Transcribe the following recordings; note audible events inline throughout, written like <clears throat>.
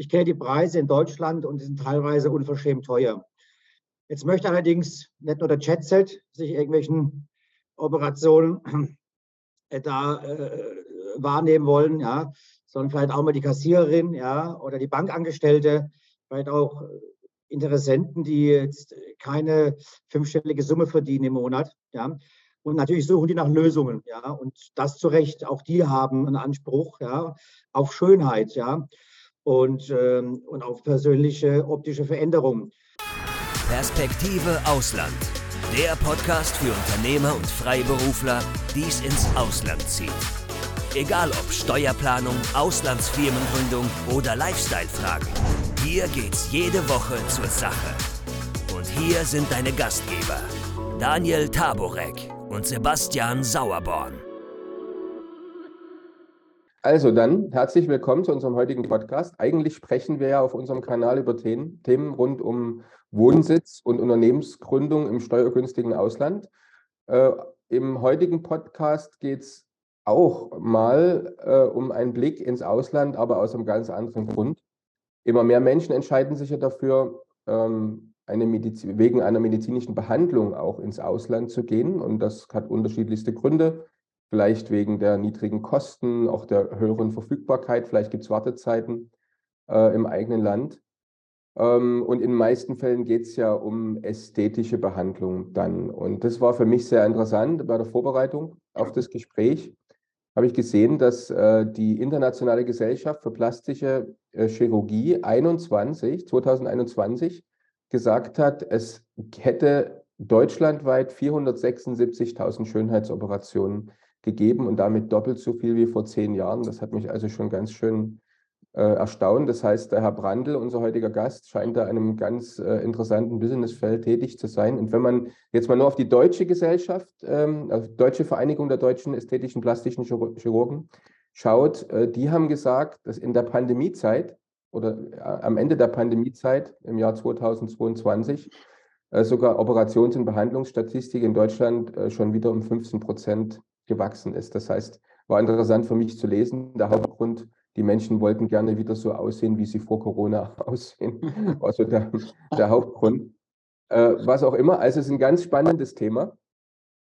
Ich kenne die Preise in Deutschland und die sind teilweise unverschämt teuer. Jetzt möchte allerdings nicht nur der Chatset sich irgendwelchen Operationen <clears throat> äh, da äh, wahrnehmen wollen, ja, sondern vielleicht auch mal die Kassiererin, ja, oder die Bankangestellte, vielleicht auch Interessenten, die jetzt keine fünfstellige Summe verdienen im Monat, ja. Und natürlich suchen die nach Lösungen, ja, und das zu Recht. Auch die haben einen Anspruch, ja, auf Schönheit, ja, und, ähm, und auf persönliche optische Veränderungen. Perspektive Ausland. Der Podcast für Unternehmer und Freiberufler, die es ins Ausland zieht. Egal ob Steuerplanung, Auslandsfirmengründung oder Lifestyle-Fragen. Hier geht's jede Woche zur Sache. Und hier sind deine Gastgeber, Daniel Taborek und Sebastian Sauerborn. Also dann herzlich willkommen zu unserem heutigen Podcast. Eigentlich sprechen wir ja auf unserem Kanal über Themen, Themen rund um Wohnsitz und Unternehmensgründung im steuergünstigen Ausland. Äh, Im heutigen Podcast geht es auch mal äh, um einen Blick ins Ausland, aber aus einem ganz anderen Grund. Immer mehr Menschen entscheiden sich ja dafür, ähm, eine wegen einer medizinischen Behandlung auch ins Ausland zu gehen. Und das hat unterschiedlichste Gründe. Vielleicht wegen der niedrigen Kosten, auch der höheren Verfügbarkeit. Vielleicht gibt es Wartezeiten äh, im eigenen Land. Ähm, und in den meisten Fällen geht es ja um ästhetische Behandlung dann. Und das war für mich sehr interessant bei der Vorbereitung auf das Gespräch habe ich gesehen, dass äh, die Internationale Gesellschaft für plastische äh, Chirurgie 21, 2021 gesagt hat, es hätte deutschlandweit 476.000 Schönheitsoperationen gegeben und damit doppelt so viel wie vor zehn Jahren. Das hat mich also schon ganz schön äh, erstaunt. Das heißt, der Herr Brandl, unser heutiger Gast, scheint da in einem ganz äh, interessanten Businessfeld tätig zu sein. Und wenn man jetzt mal nur auf die deutsche Gesellschaft, ähm, also Deutsche Vereinigung der deutschen ästhetischen plastischen Chirurgen schaut, äh, die haben gesagt, dass in der Pandemiezeit oder äh, am Ende der Pandemiezeit im Jahr 2022 äh, sogar Operations- und Behandlungsstatistik in Deutschland äh, schon wieder um 15 Prozent gewachsen ist. Das heißt, war interessant für mich zu lesen. Der Hauptgrund die Menschen wollten gerne wieder so aussehen, wie sie vor Corona <laughs> aussehen. Also der, der Hauptgrund. Äh, was auch immer. Also es ist ein ganz spannendes Thema.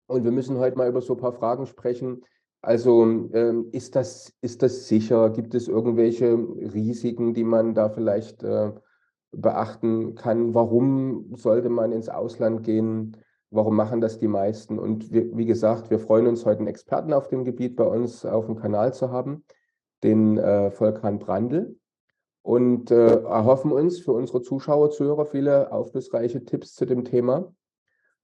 Und wir müssen heute mal über so ein paar Fragen sprechen. Also ähm, ist, das, ist das sicher? Gibt es irgendwelche Risiken, die man da vielleicht äh, beachten kann? Warum sollte man ins Ausland gehen? Warum machen das die meisten? Und wir, wie gesagt, wir freuen uns heute einen Experten auf dem Gebiet bei uns auf dem Kanal zu haben den äh, Volkan Brandl und äh, erhoffen uns für unsere Zuschauer, Zuhörer viele aufschlussreiche Tipps zu dem Thema.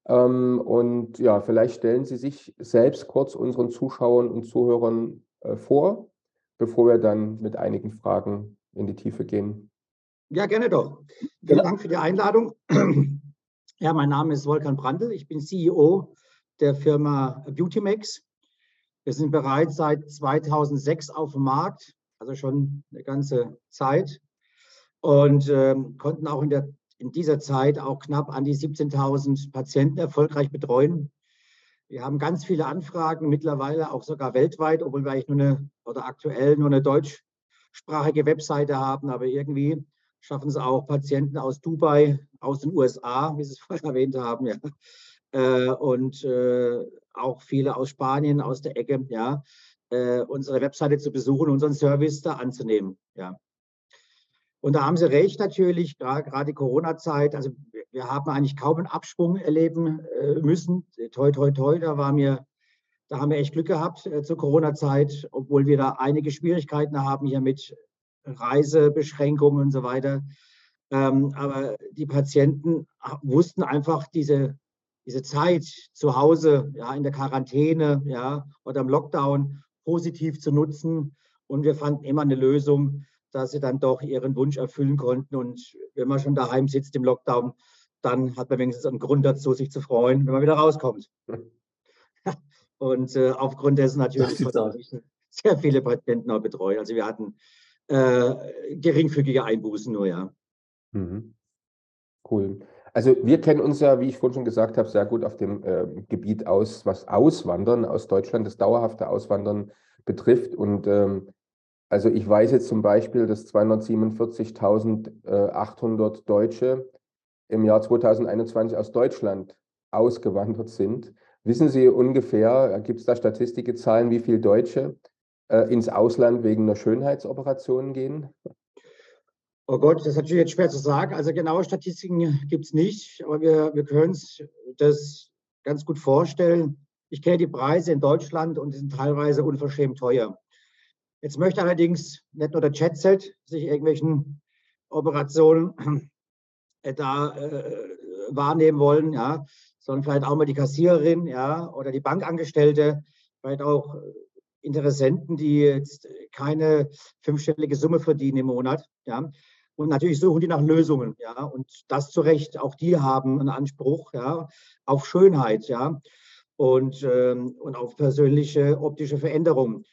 Ähm, und ja, vielleicht stellen Sie sich selbst kurz unseren Zuschauern und Zuhörern äh, vor, bevor wir dann mit einigen Fragen in die Tiefe gehen. Ja, gerne doch. Vielen Dank für die Einladung. Ja, mein Name ist Volkan Brandl. Ich bin CEO der Firma Beautymax. Wir sind bereits seit 2006 auf dem Markt, also schon eine ganze Zeit und ähm, konnten auch in, der, in dieser Zeit auch knapp an die 17.000 Patienten erfolgreich betreuen. Wir haben ganz viele Anfragen, mittlerweile auch sogar weltweit, obwohl wir eigentlich nur eine oder aktuell nur eine deutschsprachige Webseite haben, aber irgendwie schaffen es auch Patienten aus Dubai, aus den USA, wie Sie es <laughs> vorhin erwähnt haben, ja, äh, und äh, auch viele aus Spanien, aus der Ecke, ja, äh, unsere Webseite zu besuchen, unseren Service da anzunehmen, ja. Und da haben Sie recht natürlich, gerade Corona-Zeit, also wir haben eigentlich kaum einen Absprung erleben müssen. Toi, toi, toi, da war mir, da haben wir echt Glück gehabt zur Corona-Zeit, obwohl wir da einige Schwierigkeiten haben hier mit Reisebeschränkungen und so weiter. Ähm, aber die Patienten wussten einfach diese diese Zeit zu Hause, ja, in der Quarantäne, ja, oder im Lockdown positiv zu nutzen. Und wir fanden immer eine Lösung, dass sie dann doch ihren Wunsch erfüllen konnten. Und wenn man schon daheim sitzt im Lockdown, dann hat man wenigstens einen Grund dazu, sich zu freuen, wenn man wieder rauskommt. <laughs> Und äh, aufgrund dessen natürlich sehr viele Patienten auch betreut. Also wir hatten äh, geringfügige Einbußen nur, ja. Mhm. Cool. Also wir kennen uns ja, wie ich vorhin schon gesagt habe, sehr gut auf dem äh, Gebiet aus, was Auswandern aus Deutschland, das dauerhafte Auswandern betrifft. Und ähm, Also ich weiß jetzt zum Beispiel, dass 247.800 Deutsche im Jahr 2021 aus Deutschland ausgewandert sind. Wissen Sie ungefähr, gibt es da Statistik, Zahlen, wie viele Deutsche äh, ins Ausland wegen einer Schönheitsoperation gehen? Oh Gott, das ist natürlich jetzt schwer zu sagen. Also genaue Statistiken gibt es nicht, aber wir, wir können uns das ganz gut vorstellen. Ich kenne die Preise in Deutschland und die sind teilweise unverschämt teuer. Jetzt möchte allerdings nicht nur der Chatset sich irgendwelchen Operationen äh, <clears throat> da äh, wahrnehmen wollen, ja, sondern vielleicht auch mal die Kassiererin, ja, oder die Bankangestellte, vielleicht auch Interessenten, die jetzt keine fünfstellige Summe verdienen im Monat, ja. Und natürlich suchen die nach Lösungen, ja, und das zu Recht. Auch die haben einen Anspruch, ja, auf Schönheit, ja, und, ähm, und auf persönliche optische Veränderungen.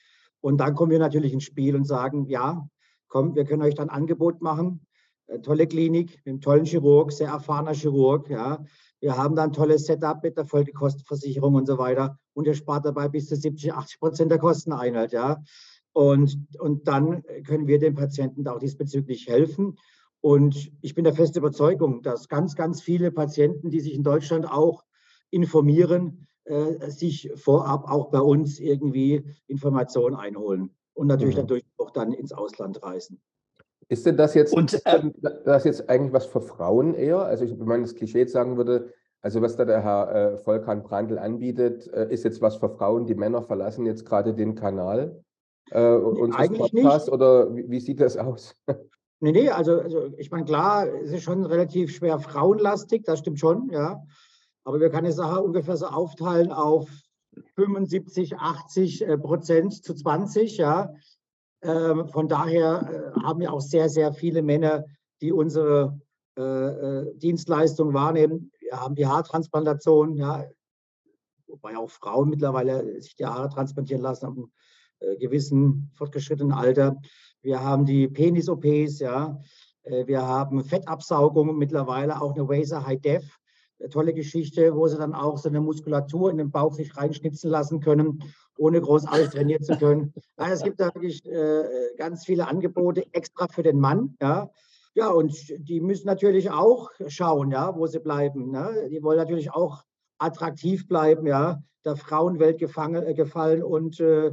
Und dann kommen wir natürlich ins Spiel und sagen, ja, komm, wir können euch dann ein Angebot machen. Eine äh, tolle Klinik mit einem tollen Chirurg, sehr erfahrener Chirurg, ja. Wir haben dann ein tolles Setup mit der Folgekostenversicherung und so weiter. Und ihr spart dabei bis zu 70, 80 Prozent der Kosten ein, halt, ja. Und, und dann können wir den Patienten auch diesbezüglich helfen. Und ich bin der festen Überzeugung, dass ganz, ganz viele Patienten, die sich in Deutschland auch informieren, äh, sich vorab auch bei uns irgendwie Informationen einholen und natürlich mhm. dadurch auch dann ins Ausland reisen. Ist denn das jetzt, und, äh, das jetzt eigentlich was für Frauen eher? Also, ich, wenn man das Klischee sagen würde, also was da der Herr äh, Volkan Brandl anbietet, äh, ist jetzt was für Frauen. Die Männer verlassen jetzt gerade den Kanal äh, unseres Podcasts oder wie, wie, sieht das aus? <laughs> Nee, nee, also, also ich meine, klar, es ist schon relativ schwer frauenlastig, das stimmt schon, ja. Aber wir können die Sache ungefähr so aufteilen auf 75, 80 äh, Prozent zu 20, ja. Ähm, von daher äh, haben wir auch sehr, sehr viele Männer, die unsere äh, Dienstleistung wahrnehmen. Wir haben die Haartransplantation, ja, wobei auch Frauen mittlerweile sich die Haare transplantieren lassen, ab einem gewissen fortgeschrittenen Alter. Wir haben die Penis-OPs, ja. Äh, wir haben Fettabsaugung, mittlerweile auch eine Waser High Def. Eine tolle Geschichte, wo sie dann auch so eine Muskulatur in den Bauch sich reinschnitzen lassen können, ohne großartig trainieren zu können. <laughs> Also es gibt da wirklich äh, ganz viele Angebote extra für den Mann, ja. Ja, und die müssen natürlich auch schauen, ja, wo sie bleiben. Ne? Die wollen natürlich auch attraktiv bleiben, ja, der Frauenwelt gefangen, äh, gefallen und äh,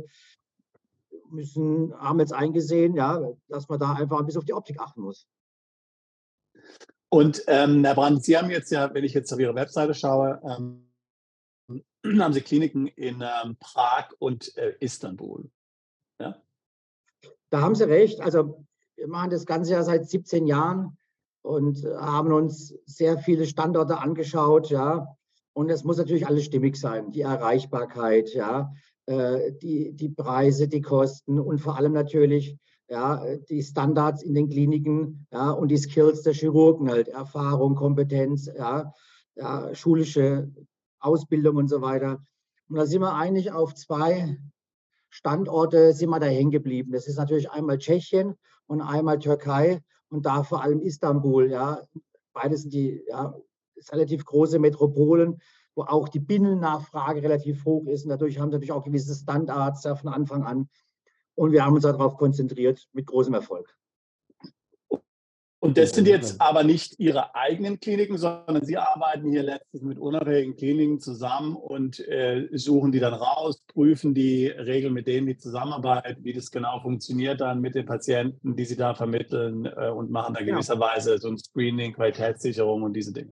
müssen, haben jetzt eingesehen, ja, dass man da einfach ein bisschen auf die Optik achten muss. Und ähm, Herr Brandt, Sie haben jetzt ja, wenn ich jetzt auf Ihre Webseite schaue, ähm, <clears throat> haben Sie Kliniken in ähm, Prag und äh, Istanbul. Ja? Da haben Sie recht. Also wir machen das Ganze ja seit 17 Jahren und haben uns sehr viele Standorte angeschaut, ja. Und es muss natürlich alles stimmig sein, die Erreichbarkeit, ja, äh, die, die Preise, die Kosten und vor allem natürlich ja, die Standards in den Kliniken ja, und die Skills der Chirurgen, halt Erfahrung, Kompetenz, ja, ja, schulische Ausbildung und so weiter. Und da sind wir eigentlich auf zwei Standorte sind wir da hängen geblieben. Das ist natürlich einmal Tschechien und einmal Türkei und da vor allem Istanbul. Ja, beides sind die ja, relativ große Metropolen wo auch die Binnennachfrage relativ hoch ist. Und dadurch haben wir natürlich auch gewisse Standards ja, von Anfang an. Und wir haben uns darauf konzentriert mit großem Erfolg. Und das sind jetzt aber nicht Ihre eigenen Kliniken, sondern Sie arbeiten hier letztlich mit unabhängigen Kliniken zusammen und äh, suchen die dann raus, prüfen die Regeln, mit denen die zusammenarbeiten, wie das genau funktioniert dann mit den Patienten, die Sie da vermitteln äh, und machen da gewisserweise so ein Screening, Qualitätssicherung und diese Dinge.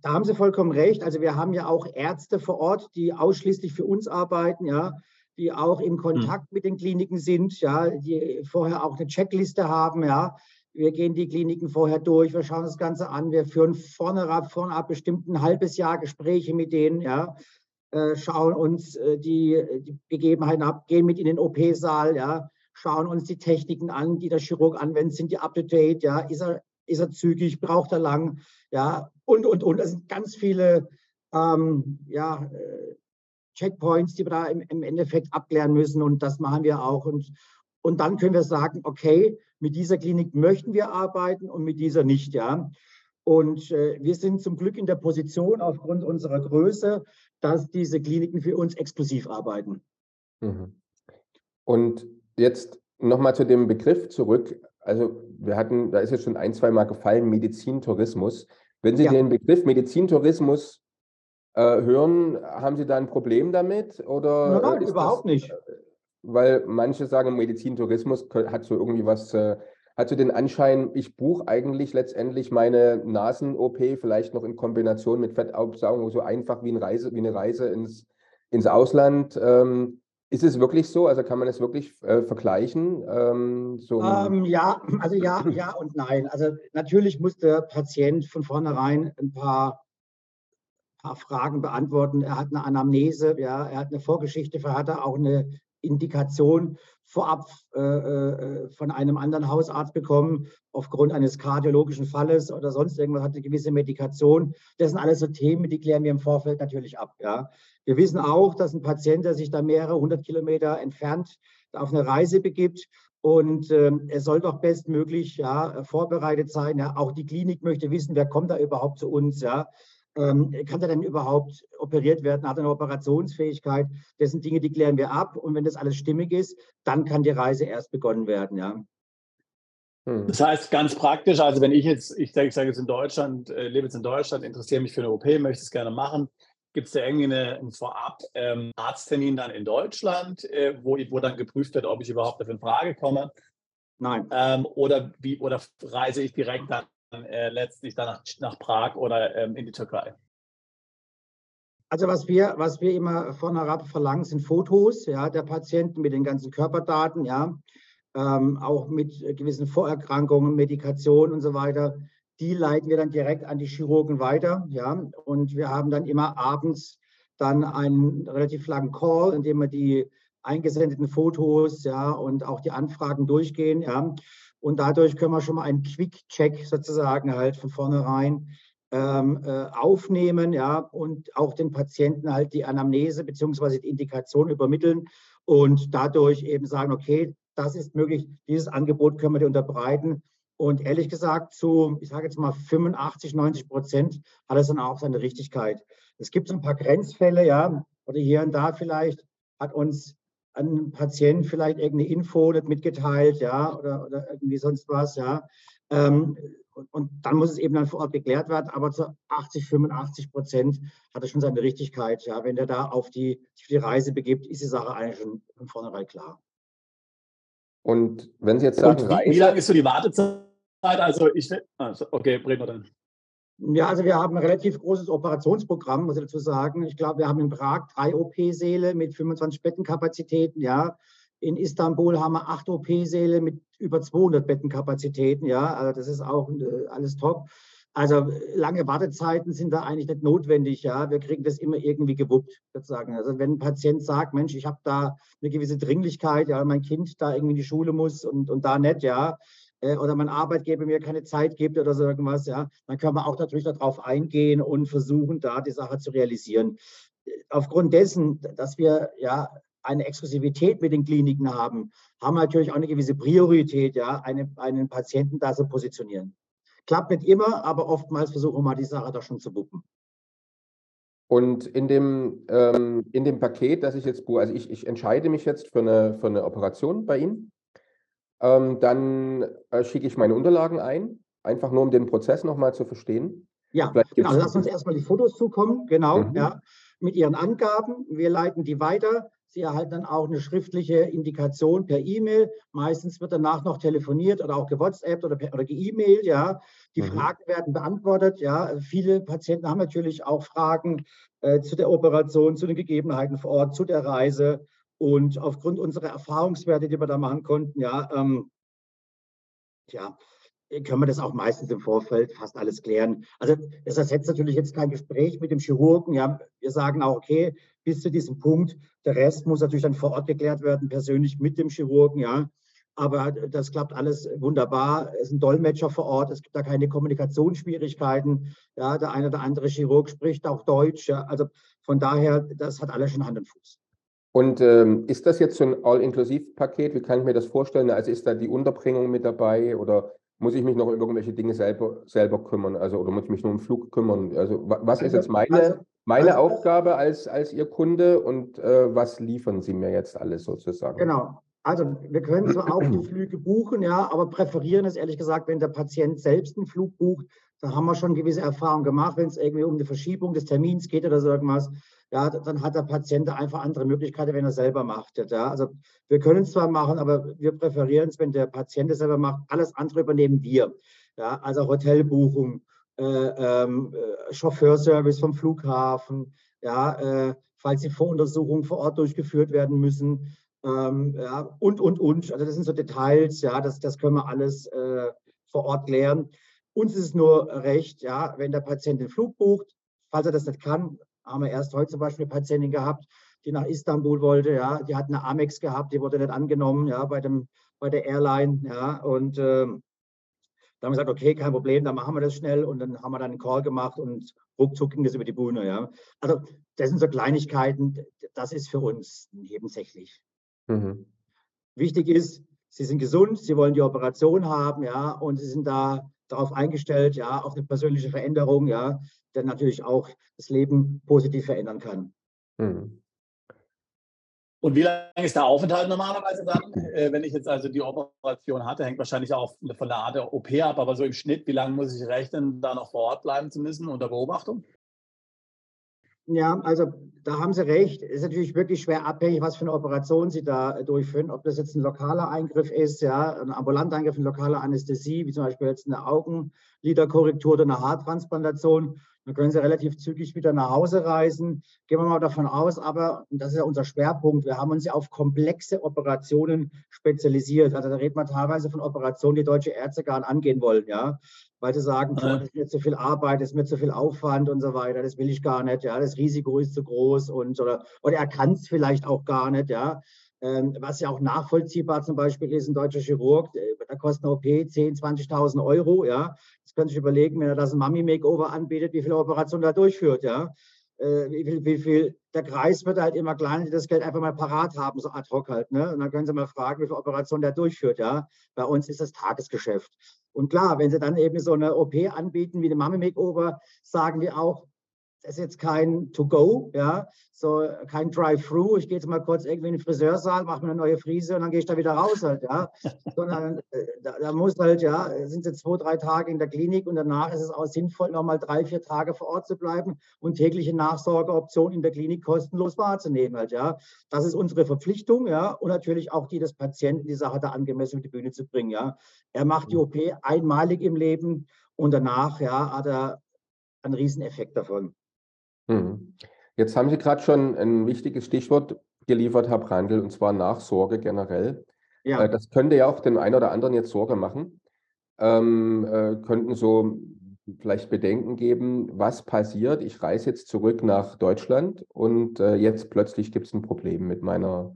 Da haben Sie vollkommen recht. Also wir haben ja auch Ärzte vor Ort, die ausschließlich für uns arbeiten, ja, die auch in Kontakt mhm. mit den Kliniken sind, ja, die vorher auch eine Checkliste haben, ja. Wir gehen die Kliniken vorher durch, wir schauen das Ganze an, wir führen vorne ab, vorne ab bestimmt ein halbes Jahr Gespräche mit denen, ja, äh, schauen uns äh, die, die Begebenheiten ab, gehen mit in den OP-Saal, ja, schauen uns die Techniken an, die der Chirurg anwendet, sind die up to date, ja, ist er ist er zügig, braucht er lang, ja, und, und, und. Es sind ganz viele ähm, ja, äh, Checkpoints, die wir da im, im, Endeffekt abklären müssen und das machen wir auch. Und, und dann können wir sagen, okay, mit dieser Klinik möchten wir arbeiten und mit dieser nicht, ja. Und äh, wir sind zum Glück in der Position aufgrund unserer Größe, dass diese Kliniken für uns exklusiv arbeiten. Mhm. Und jetzt nochmal zu dem Begriff zurück. Also wir hatten, da ist jetzt schon ein, zwei Mal gefallen, Medizintourismus. Wenn Sie ja. den Begriff Medizintourismus hören, haben Sie da ein Problem damit? Oder nein, überhaupt das, nicht. Äh, weil manche sagen, Medizintourismus hat so irgendwie was, äh, hat so den Anschein, ich buche eigentlich letztendlich meine Nasen-OP vielleicht noch in Kombination mit Fettabsaugung so einfach wie, ein Reise, wie eine Reise ins, ins Ausland. Ähm, ist es wirklich so? Also kann man es wirklich äh, vergleichen? Ähm, so ähm, ja, also ja, ja und nein. Also natürlich muss der Patient von vornherein ein paar, paar Fragen beantworten. Er hat eine Anamnese, ja, er hat eine Vorgeschichte, er hat er auch eine Indikation vorab äh, äh, von einem anderen Hausarzt bekommen, aufgrund eines kardiologischen Falles oder sonst irgendwas, hat eine gewisse Medikation. Das sind alles so Themen, die klären wir im Vorfeld natürlich ab. Ja. Wir wissen auch, dass ein Patient, der sich da mehrere hundert Kilometer entfernt auf eine Reise begibt, und äh, er soll doch bestmöglich ja, vorbereitet sein. Ja. Auch die Klinik möchte wissen, wer kommt da überhaupt zu uns. Ja. Ähm, kann er denn überhaupt operiert werden? Hat er eine Operationsfähigkeit? Das sind Dinge, die klären wir ab. Und wenn das alles stimmig ist, dann kann die Reise erst begonnen werden. Ja. Hm. Das heißt ganz praktisch, also wenn ich jetzt, ich sage, ich sage jetzt in Deutschland, äh, lebe jetzt in Deutschland, interessiere mich für eine OP, möchte es gerne machen, gibt es da irgendwie eine, einen Vorab-Arzttermin ähm, dann in Deutschland, äh, wo, wo dann geprüft wird, ob ich überhaupt dafür in Frage komme? Nein. Ähm, oder, wie, oder reise ich direkt dann äh, letztlich dann nach, nach Prag oder ähm, in die Türkei? Also was wir, was wir immer von herab verlangen, sind Fotos ja, der Patienten mit den ganzen Körperdaten, ja, ähm, auch mit gewissen Vorerkrankungen, Medikation und so weiter. Die leiten wir dann direkt an die Chirurgen weiter, ja, und wir haben dann immer abends dann einen relativ langen Call, in dem wir die eingesendeten Fotos, ja, und auch die Anfragen durchgehen, ja. Und dadurch können wir schon mal einen Quick-Check sozusagen halt von vornherein ähm, äh, aufnehmen, ja, und auch den Patienten halt die Anamnese bzw. die Indikation übermitteln und dadurch eben sagen, okay, das ist möglich, dieses Angebot können wir dir unterbreiten. Und ehrlich gesagt, zu, ich sage jetzt mal 85, 90 Prozent hat es dann auch seine Richtigkeit. Es gibt so ein paar Grenzfälle, ja, oder hier und da vielleicht hat uns an einen Patienten vielleicht irgendeine Info nicht mitgeteilt, ja, oder, oder irgendwie sonst was, ja. Ähm, und, und, dann muss es eben dann vor Ort geklärt werden, aber zu 80, 85 Prozent hat es schon seine Richtigkeit, ja. Wenn der da auf die, auf die Reise begibt, ist die Sache eigentlich schon von vornherein klar. Und wenn Sie jetzt sagen, wie, wie lange ist so die Wartezeit? Also ich, also okay, reden wir dann. Ja, also wir haben ein relativ großes Operationsprogramm, muss ich dazu sagen. Ich glaube, wir haben in Prag drei OP-Säle mit 25 Bettenkapazitäten, ja. In Istanbul haben wir acht OP-Säle mit über 200 Bettenkapazitäten, ja. Also das ist auch äh, alles top. Also lange Wartezeiten sind da eigentlich nicht notwendig, ja. Wir kriegen das immer irgendwie gewuppt, sozusagen. Also wenn ein Patient sagt, Mensch, ich habe da eine gewisse Dringlichkeit, ja, mein Kind da irgendwie in die Schule muss und, und da nicht, ja, äh, oder mein Arbeitgeber mir keine Zeit gibt oder so irgendwas, ja, dann können wir auch natürlich darauf eingehen und versuchen, da die Sache zu realisieren. Aufgrund dessen, dass wir ja eine Exklusivität mit den Kliniken haben, haben wir natürlich auch eine gewisse Priorität, ja, eine, einen Patienten da zu positionieren. Klappt nicht immer, aber oftmals versuchen wir mal die Sache da schon zu wuppen. Und in dem, ähm, in dem Paket, das ich jetzt, also ich, ich entscheide mich jetzt für eine, für eine Operation bei Ihnen ähm, dann äh, schicke ich meine Unterlagen ein, einfach nur um den Prozess nochmal zu verstehen. Ja, genau. Lass uns erstmal die Fotos zukommen, genau, mhm. ja, mit Ihren Angaben. Wir leiten die weiter. Sie erhalten dann auch eine schriftliche Indikation per E-Mail. Meistens wird danach noch telefoniert oder auch gewhatsappt oder, oder ge-E-Mail, ja. Die mhm. Fragen werden beantwortet, ja. Viele Patienten haben natürlich auch Fragen äh, zu der Operation, zu den Gegebenheiten vor Ort, zu der Reise. Und aufgrund unserer Erfahrungswerte, die wir da machen konnten, ja, ähm, ja, können wir das auch meistens im Vorfeld fast alles klären. Also das ersetzt natürlich jetzt kein Gespräch mit dem Chirurgen. Ja, wir sagen auch, okay, bis zu diesem Punkt, der Rest muss natürlich dann vor Ort geklärt werden, persönlich mit dem Chirurgen, ja. Aber das klappt alles wunderbar. Es ist ein Dolmetscher vor Ort. Es gibt da keine Kommunikationsschwierigkeiten. Ja, der eine oder andere Chirurg spricht auch Deutsch. Ja. Also von daher, das hat alles schon Hand und Fuß. Und ähm, ist das jetzt so ein All-Inklusiv-Paket? Wie kann ich mir das vorstellen? Also ist da die Unterbringung mit dabei oder muss ich mich noch um irgendwelche Dinge selber, selber kümmern? Also oder muss ich mich nur um Flug kümmern? Also was ist jetzt meine, also, meine also, Aufgabe als, als Ihr Kunde und äh, was liefern Sie mir jetzt alles sozusagen? Genau. Also wir können zwar auch die Flüge buchen, ja, aber präferieren es ehrlich gesagt, wenn der Patient selbst einen Flug bucht. Da haben wir schon gewisse Erfahrungen gemacht, wenn es irgendwie um eine Verschiebung des Termins geht oder so irgendwas. Ja, dann hat der Patient einfach andere Möglichkeiten, wenn er selber macht. Ja. Also wir können es zwar machen, aber wir präferieren es, wenn der Patient es selber macht. Alles andere übernehmen wir. Ja, also Hotelbuchung, äh, ähm, äh, Chauffeurservice vom Flughafen, ja, äh, falls die Voruntersuchungen vor Ort durchgeführt werden müssen, ähm, ja, und, und, und. Also das sind so Details, ja, das, das können wir alles äh, vor Ort klären. Uns ist es nur recht, ja, wenn der Patient den Flug bucht, falls er das nicht kann, haben wir erst heute zum Beispiel eine Patientin gehabt, die nach Istanbul wollte, ja, die hat eine Amex gehabt, die wurde nicht angenommen, ja, bei dem, bei der Airline, ja, und ähm, da haben wir gesagt, okay, kein Problem, dann machen wir das schnell und dann haben wir dann einen Call gemacht und ruckzuck ging das über die Bühne. Ja. Also das sind so Kleinigkeiten, das ist für uns nebensächlich. Mhm. Wichtig ist, Sie sind gesund, Sie wollen die Operation haben, ja, und Sie sind da darauf eingestellt, ja, auf eine persönliche Veränderung, ja, der natürlich auch das Leben positiv verändern kann. Mhm. Und wie lange ist der Aufenthalt normalerweise dann? Äh, wenn ich jetzt also die Operation hatte, hängt wahrscheinlich auch von der Art der OP ab, aber so im Schnitt, wie lange muss ich rechnen, da noch vor Ort bleiben zu müssen unter Beobachtung? Ja, also da haben Sie recht. Es ist natürlich wirklich schwer abhängig, was für eine Operation Sie da durchführen. Ob das jetzt ein lokaler Eingriff ist, ja, ein ambulanter Eingriff, eine lokale Anästhesie, wie zum Beispiel jetzt eine Augenliderkorrektur oder eine Haartransplantation dann können Sie relativ zügig wieder nach Hause reisen. Gehen wir mal davon aus, aber, und das ist ja unser Schwerpunkt, wir haben uns ja auf komplexe Operationen spezialisiert. Also da redet man teilweise von Operationen, die deutsche Ärzte gar nicht angehen wollen, ja. Weil sie sagen, ja. das ist mir zu viel Arbeit, das ist mir zu viel Aufwand und so weiter, das will ich gar nicht, ja. Das Risiko ist zu groß und oder, oder er kann es vielleicht auch gar nicht, ja. Ähm, was ja auch nachvollziehbar zum Beispiel ist, ein deutscher Chirurg, da kostet eine OP 10.000, 20.000 Euro. Ja. Das können Sie sich überlegen, wenn er das Mummy-Makeover anbietet, wie viele Operationen er durchführt. Ja. Äh, wie, viel, wie viel, der Kreis wird halt immer kleiner, die das Geld einfach mal parat haben, so ad hoc halt. Ne? Und dann können Sie mal fragen, wie viele Operationen der durchführt. Ja. Bei uns ist das Tagesgeschäft. Und klar, wenn Sie dann eben so eine OP anbieten wie eine Mummy-Makeover, sagen wir auch, das ist jetzt kein To-Go, ja, so kein Drive-Thru. Ich gehe jetzt mal kurz irgendwie in den Friseursaal, mache mir eine neue Frise und dann gehe ich da wieder raus halt, ja. <laughs> Sondern äh, da, da, muss halt, ja, sind sie zwei, drei Tage in der Klinik und danach ist es auch sinnvoll, nochmal drei, vier Tage vor Ort zu bleiben und tägliche Nachsorgeoptionen in der Klinik kostenlos wahrzunehmen halt, ja. Das ist unsere Verpflichtung, ja, und natürlich auch die des Patienten, die Sache da angemessen auf die Bühne zu bringen, ja. Er macht die OP einmalig im Leben und danach, ja, hat er einen Rieseneffekt davon. Mhm. Jetzt haben Sie gerade schon ein wichtiges Stichwort geliefert, Herr Brandl, und zwar Nachsorge generell. Ja. Äh, das könnte ja auch dem einen oder anderen jetzt Sorge machen. Ähm, äh, könnten so vielleicht Bedenken geben, was passiert? Ich reise jetzt zurück nach Deutschland und äh, jetzt plötzlich gibt es ein Problem mit meiner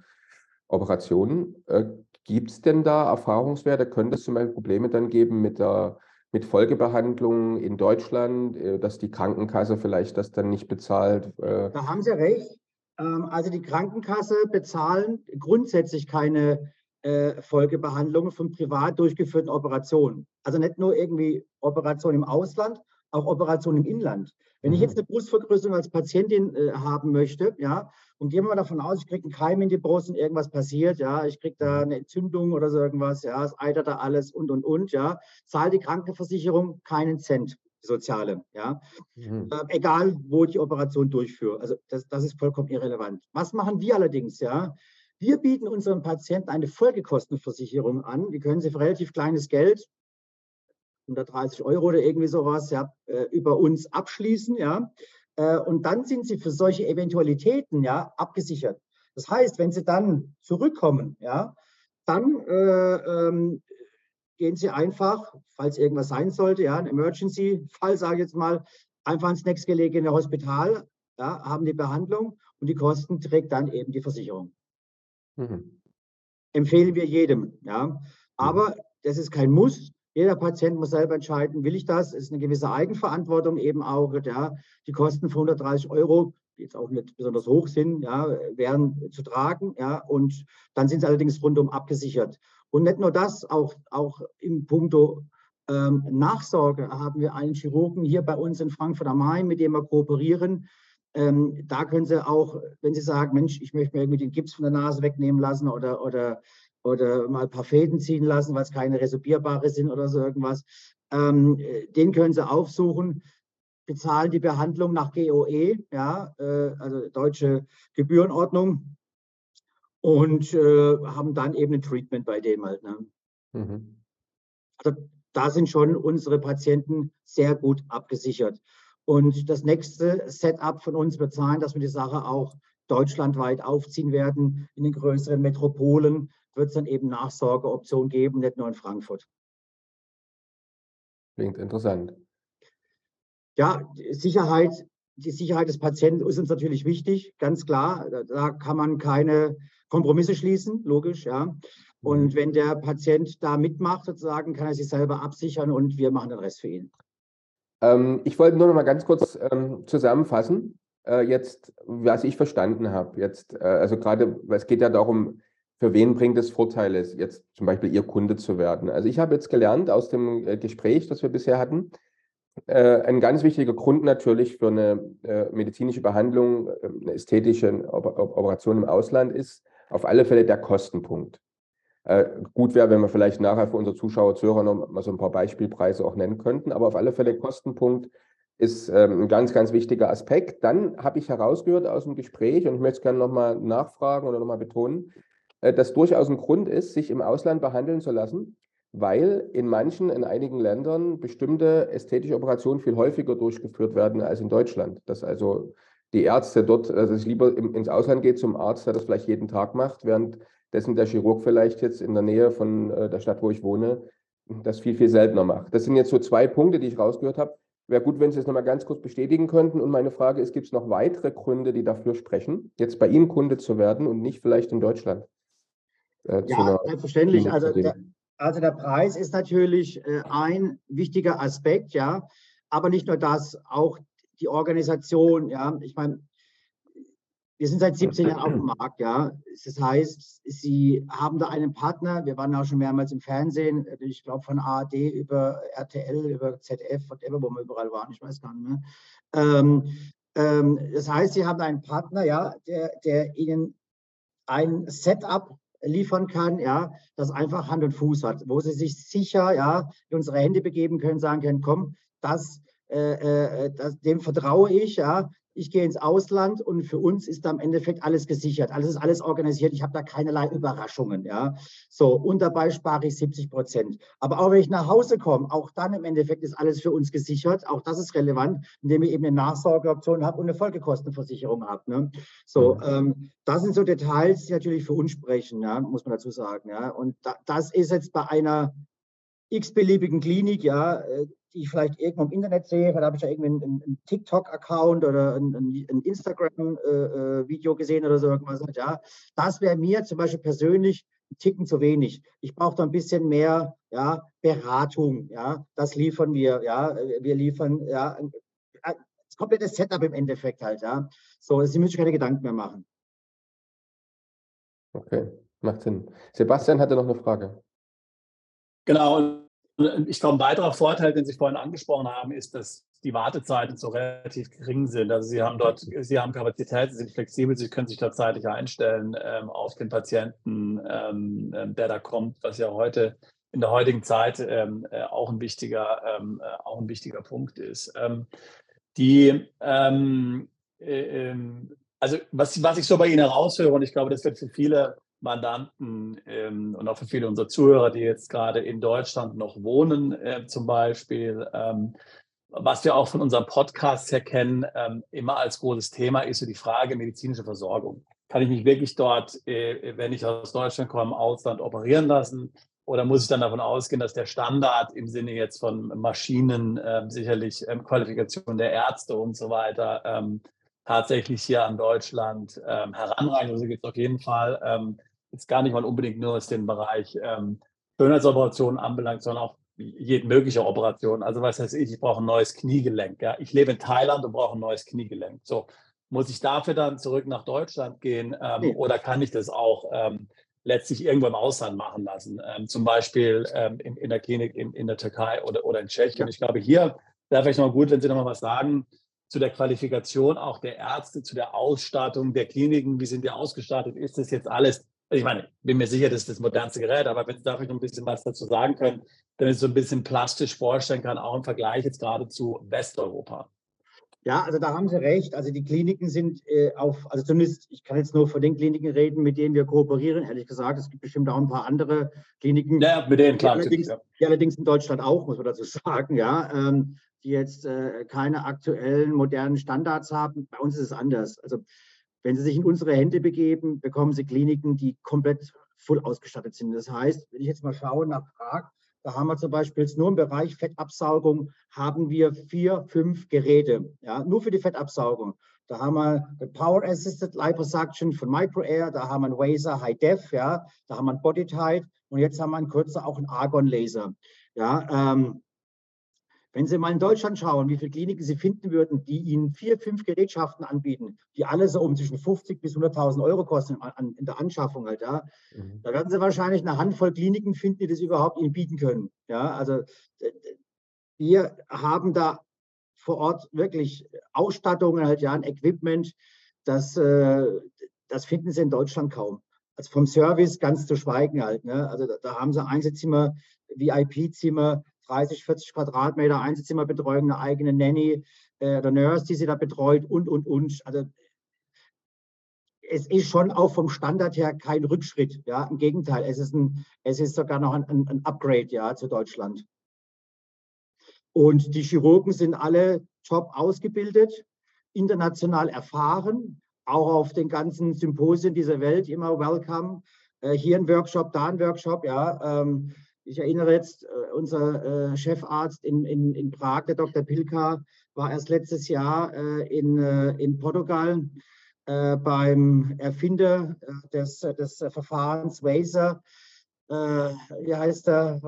Operation. Äh, gibt es denn da Erfahrungswerte? Könnte es zum Beispiel Probleme dann geben mit der mit Folgebehandlungen in Deutschland, äh, dass die Krankenkasse vielleicht das dann nicht bezahlt? Äh? Da haben Sie recht. Ähm, also die Krankenkasse bezahlen grundsätzlich keine äh, Folgebehandlungen von privat durchgeführten Operationen. Also nicht nur irgendwie Operationen im Ausland, auch Operationen im Inland. Wenn ich mhm. jetzt eine Brustvergrößerung als Patientin äh, haben möchte, ja, und gehen wir mal davon aus, ich kriege einen Keim in die Brust und irgendwas passiert, ja, ich kriege da mhm. eine Entzündung oder so irgendwas, ja, es eitert da alles und und und, ja, zahlt die Krankenversicherung keinen Cent, die soziale, ja, mhm. äh, egal wo ich die Operation durchführe. Also das, das ist vollkommen irrelevant. Was machen wir allerdings, ja? Wir bieten unseren Patienten eine Folgekostenversicherung an. Die können Sie für relativ kleines Geld, 130 Euro oder irgendwie sowas, ja, äh, über uns abschließen, ja. Äh, und dann sind sie für solche Eventualitäten, ja, abgesichert. Das heißt, wenn sie dann zurückkommen, ja, dann äh, ähm, gehen sie einfach, falls irgendwas sein sollte, ja, ein Emergency-Fall, sage ich jetzt mal, einfach ins nächstgelegene Hospital, ja, haben die Behandlung und die Kosten trägt dann eben die Versicherung. Mhm. Empfehlen wir jedem, ja. Aber das ist kein Muss. Jeder Patient muss selber entscheiden, will ich das? Es ist eine gewisse Eigenverantwortung eben auch. Ja, die Kosten von 130 Euro, die jetzt auch nicht besonders hoch sind, ja, wären zu tragen. Ja, und dann sind sie allerdings rundum abgesichert. Und nicht nur das, auch, auch im Punkto ähm, Nachsorge haben wir einen Chirurgen hier bei uns in Frankfurt am Main, mit dem wir kooperieren. Ähm, da können Sie auch, wenn Sie sagen, Mensch, ich möchte mir irgendwie den Gips von der Nase wegnehmen lassen oder, oder oder mal ein paar Fäden ziehen lassen, weil es keine resorbierbare sind oder so irgendwas. Ähm, den können Sie aufsuchen, bezahlen die Behandlung nach GOE, ja, äh, also deutsche Gebührenordnung, und äh, haben dann eben ein Treatment bei dem halt. Ne? Mhm. Also da sind schon unsere Patienten sehr gut abgesichert. Und das nächste Setup von uns wird sein, dass wir die Sache auch deutschlandweit aufziehen werden. In den größeren Metropolen wird es dann eben Nachsorgeoptionen geben, nicht nur in Frankfurt. Klingt interessant. Ja, Sicherheit, die Sicherheit des Patienten ist uns natürlich wichtig, ganz klar. Da kann man keine Kompromisse schließen, logisch, ja. Und mhm. wenn der Patient da mitmacht, sozusagen, kann er sich selber absichern und wir machen den Rest für ihn. Ähm, ich wollte nur noch mal ganz kurz ähm, zusammenfassen, äh, jetzt, was ich verstanden habe. Jetzt, äh, also gerade, weil es geht ja darum, für wen bringt es Vorteile, jetzt zum Beispiel Ihr Kunde zu werden. Also ich habe jetzt gelernt aus dem äh, Gespräch, das wir bisher hatten, äh, ein ganz wichtiger Grund natürlich für eine äh, medizinische Behandlung, äh, eine ästhetische Operation im Ausland ist auf alle Fälle der Kostenpunkt. gut wäre, wenn wir vielleicht nachher für unsere Zuschauer, Zuhörer noch mal so ein paar Beispielpreise auch nennen könnten, aber auf alle Fälle Kostenpunkt ist ähm, ein ganz, ganz wichtiger Aspekt. Dann habe ich herausgehört aus dem Gespräch, und ich möchte es gerne nochmal nachfragen oder nochmal betonen, dass durchaus ein Grund ist, sich im Ausland behandeln zu lassen, weil in manchen, in einigen Ländern bestimmte ästhetische Operationen viel häufiger durchgeführt werden als in Deutschland. Dass also die Ärzte dort, also es lieber ins Ausland geht zum Arzt, der das vielleicht jeden Tag macht, währenddessen der Chirurg vielleicht jetzt in der Nähe von äh, der Stadt, wo ich wohne, das viel, viel seltener macht. Das sind jetzt so zwei Punkte, die ich rausgehört habe. Wäre gut, wenn Sie es nochmal ganz kurz bestätigen könnten. Und meine Frage ist, gibt es noch weitere Gründe, die dafür sprechen, jetzt bei Ihnen Kunde zu werden und nicht vielleicht in Deutschland? Äh, ja, selbstverständlich. Also der, also der Preis ist natürlich äh, ein wichtiger Aspekt, ja, aber nicht nur das, auch die Organisation, ja. Ich meine, wir sind seit 17 Jahren auf dem Markt, ja. Das heißt, Sie haben da einen Partner. Wir waren auch schon mehrmals im Fernsehen, ich glaube von ARD über RTL, über ZF, whatever, wo wir überall waren, ich weiß gar nicht mehr. Ähm, ähm, das heißt, Sie haben einen Partner, ja, der, der Ihnen ein Setup liefern kann, ja, das einfach Hand und Fuß hat, wo sie sich sicher ja, in unsere Hände begeben können, sagen können, komm, das, äh, äh das, dem vertraue ich, ja, ich gehe ins Ausland und für uns ist da im Endeffekt alles gesichert. Alles ist alles organisiert. Ich habe da keinerlei Überraschungen. Ja. So, und dabei spare ich 70 Prozent. Aber auch wenn ich nach Hause komme, auch dann im Endeffekt ist alles für uns gesichert. Auch das ist relevant, indem ich eben eine Nachsorgeoption habe und eine Folgekostenversicherung habe. Ne. So, mhm. ähm, das sind so Details, die natürlich für uns sprechen, ja, muss man dazu sagen. Ja. Und da, das ist jetzt bei einer x-beliebigen Klinik, ja, äh, die ich vielleicht irgendwo im Internet sehe, da habe ich ja irgendwie einen, einen TikTok-Account oder ein, ein Instagram-Video äh, äh gesehen oder so irgendwas. Ja, das wäre mir zum Beispiel persönlich ein Ticken zu wenig. Ich brauche da ein bisschen mehr ja, Beratung. Ja, das liefern wir. Ja, wir liefern ja ein, das komplette Setup im Endeffekt halt. Ja, so, Sie müssen sich keine Gedanken mehr machen. Okay, macht Sinn. Sebastian hatte noch eine Frage. Genau, ich glaube, ein weiterer Vorteil, den Sie vorhin angesprochen haben, ist, dass die Wartezeiten so relativ gering sind. Also Sie haben dort, Sie haben Kapazität, Sie sind flexibel, Sie können sich da zeitlich einstellen ähm, auf den Patienten, ähm, ähm, der da kommt, was ja heute in der heutigen Zeit ähm, äh, auch, ein wichtiger, ähm, äh, auch ein wichtiger Punkt ist. Ähm, die, äh, also was, was ich so bei Ihnen heraushöre, und ich glaube, das wird für viele Mandanten ähm, und auch für viele unserer Zuhörer, die jetzt gerade in Deutschland noch wohnen, äh, zum Beispiel, ähm, was wir auch von unserem Podcast her kennen, ähm, immer als großes Thema ist so die Frage medizinische Versorgung. Kann ich mich wirklich dort, äh, wenn ich aus Deutschland komme, im Ausland operieren lassen? Oder muss ich dann davon ausgehen, dass der Standard im Sinne jetzt von Maschinen, äh, sicherlich ähm, Qualifikation der Ärzte und so weiter, ähm, tatsächlich hier an Deutschland ähm, heranreichen. Also gibt es auf jeden Fall ähm, jetzt gar nicht mal unbedingt nur was den Bereich ähm, Schönheitsoperationen anbelangt, sondern auch jede mögliche Operation. Also was heißt ich, ich brauche ein neues Kniegelenk. Ja? Ich lebe in Thailand und brauche ein neues Kniegelenk. So, muss ich dafür dann zurück nach Deutschland gehen ähm, nee. oder kann ich das auch ähm, letztlich irgendwo im Ausland machen lassen? Ähm, zum Beispiel ähm, in, in, der Klinik in, in, der Türkei oder, oder in Tschechien. Ja. Ich glaube, hier wäre vielleicht noch gut, wenn Sie noch mal was sagen zu der Qualifikation auch der Ärzte, zu der Ausstattung der Kliniken. Wie sind die ausgestattet? Ist das jetzt alles Also ich meine, bin mir sicher, das ist das modernste Gerät, aber wenn Sie da noch ein bisschen was dazu sagen können, dann ist so ein bisschen plastisch vorstellen kann, auch im Vergleich jetzt gerade zu Westeuropa. Ja, also da haben Sie recht. Also die Kliniken sind äh, auf, also zumindest, ich kann jetzt nur von den Kliniken reden, mit denen wir kooperieren. Ehrlich gesagt, es gibt bestimmt auch ein paar andere Kliniken. Ja, mit denen, klar. Die allerdings, ja. die allerdings in Deutschland auch, muss man dazu <laughs> sagen, ja, ähm, die jetzt äh, keine aktuellen modernen Standards haben. Bei uns ist es anders. Also wenn Sie sich in unsere Hände begeben, bekommen Sie Kliniken, die komplett voll ausgestattet sind. Das heißt, wenn ich jetzt mal schaue nach Prag, da haben wir zum Beispiel jetzt nur im Bereich Fettabsaugung haben wir vier, fünf Geräte, ja, nur für die Fettabsaugung. Da haben wir die Power Assisted Liposuction von MicroAir, da haben wir einen Wazer High Def, ja, da haben wir einen Body Tight und jetzt haben wir einen kurzer auch einen Argon Laser. Ja, ähm, wenn Sie mal in Deutschland schauen, wie viele Kliniken Sie finden würden, die Ihnen vier, fünf Gerätschaften anbieten, die alle so um zwischen 50 bis 100.000 Euro kosten in der Anschaffung halt, ja, mhm. da werden Sie wahrscheinlich eine Handvoll Kliniken finden, die das überhaupt Ihnen bieten können. Ja, also wir haben da vor Ort wirklich Ausstattungen halt, ja, ein Equipment, das, äh, das finden Sie in Deutschland kaum. Also vom Service ganz zu schweigen halt. Ne? Also da, da haben Sie Einzelzimmer, VIP-Zimmer, 30, 40 Quadratmeter Einzelzimmerbetreuung, eine eigene Nanny äh, oder Nurse, die sie da betreut und, und, und. Also es ist schon auch vom Standard her kein Rückschritt. Ja, im Gegenteil, es ist, ein, es ist sogar noch ein, ein Upgrade ja, zu Deutschland. Und die Chirurgen sind alle top ausgebildet, international erfahren, auch auf den ganzen Symposien dieser Welt immer welcome. Äh, hier ein Workshop, da ein Workshop, ja. Ähm, ich erinnere jetzt, äh, unser äh, Chefarzt in, in, in Prag, der Dr. Pilka, war erst letztes Jahr äh, in, in Portugal beim Erfinder des, des Verfahrens Wazer. wie heißt er?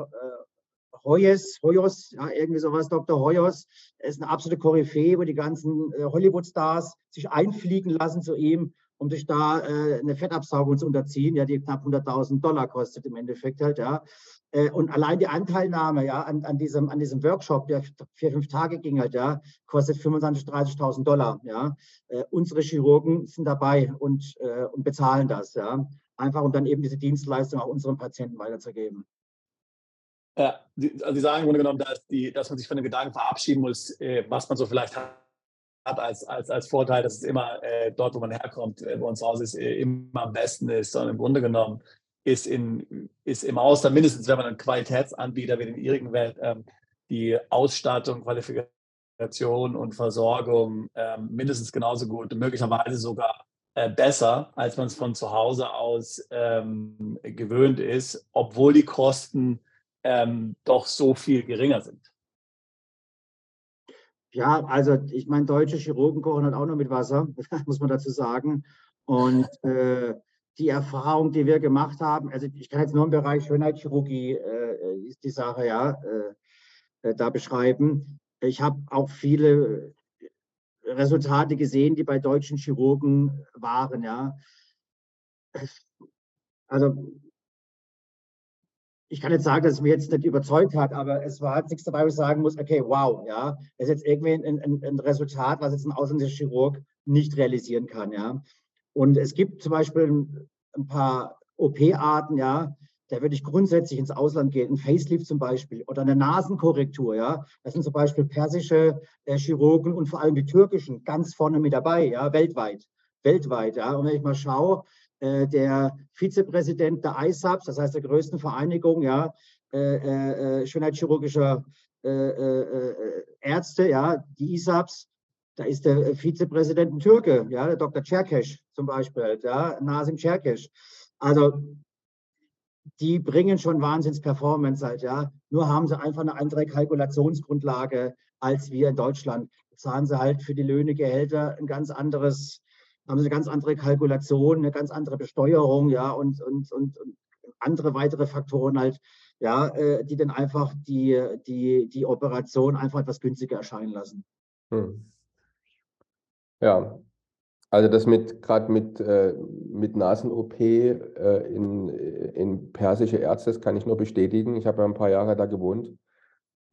Hoyes, Hoyos, ja, irgendwie sowas, Dr. Hoyos, ist eine absolute Koryphäe, wo die ganzen Hollywood-Stars sich einfliegen lassen zu ihm, um sich da äh, eine Fettabsaugung zu unterziehen, ja, die knapp 100.000 Dollar kostet im Endeffekt halt, ja. Äh, und allein die Anteilnahme ja, an, an, diesem, an diesem Workshop, der vier, fünf Tage ging halt, ja, kostet 25.000, 30.000 Dollar. Ja. Äh, unsere Chirurgen sind dabei und, äh, und bezahlen das. Ja. Einfach um dann eben diese Dienstleistung auch unseren Patienten weiterzugeben. Ja, also Sie sagen im Grunde genommen, dass, die, dass man sich von den Gedanken verabschieden muss, äh, was man so vielleicht hat als, als, als Vorteil, dass es immer äh, dort, wo man herkommt, äh, wo uns Haus ist, immer am besten ist, sondern im Grunde genommen ist, in, ist im Ausland, mindestens wenn man einen Qualitätsanbieter wie den ihrigen Welt, ähm, die Ausstattung, Qualifikation und Versorgung ähm, mindestens genauso gut, möglicherweise sogar äh, besser, als man es von zu Hause aus ähm, gewöhnt ist, obwohl die Kosten ähm, doch so viel geringer sind. Ja, also ich meine, deutsche Chirurgen kochen halt auch nur mit Wasser, <laughs> muss man dazu sagen. Und äh, die Erfahrung, die wir gemacht haben, also ich kann jetzt nur im Bereich Schönheitschirurgie äh, ist die Sache ja äh, äh da beschreiben. Ich habe auch viele Resultate gesehen, die bei deutschen Chirurgen waren, ja. Also ich kann jetzt sagen, dass es mir jetzt nicht überzeugt hat, aber es war nichts dabei, wo ich sagen muss, okay, wow, ja, das ist jetzt irgendwie ein, ein, ein Resultat, was jetzt ein ausländischer Chirurg nicht realisieren kann, ja. Und es gibt zum Beispiel ein paar OP-Arten, ja, da würde ich grundsätzlich ins Ausland gehen, ein Facelift zum Beispiel oder eine Nasenkorrektur, ja. Das sind zum Beispiel persische äh, Chirurgen und vor allem die türkischen ganz vorne mit dabei, ja, weltweit. Weltweit, ja. Und wenn ich mal schaue, der Vizepräsident der ISAPS, das heißt der größten Vereinigung, ja, äh, äh, äh Schönheitschirurgischer Ärzte, ja, die ISAPS, da ist der Vizepräsident ein Türke, ja, der Dr. Cerkesch zum Beispiel, ja, Nasim Cerkesch. Also die bringen schon Wahnsinns-Performance halt, ja. Nur haben sie einfach eine andere Kalkulationsgrundlage als wir in Deutschland. Zahlen sie halt für die Löhne, Gehälter ein ganz anderes, haben sie eine ganz andere Kalkulation, eine ganz andere Besteuerung, ja, und, und, und, und andere weitere Faktoren halt, ja, äh, die dann einfach die, die, die Operation einfach etwas günstiger erscheinen lassen. Hm. Ja, also das mit gerade mit, äh, mit Nasen-OP äh, in, in persische Ärzte, das kann ich nur bestätigen. Ich habe ja ein paar Jahre da gewohnt.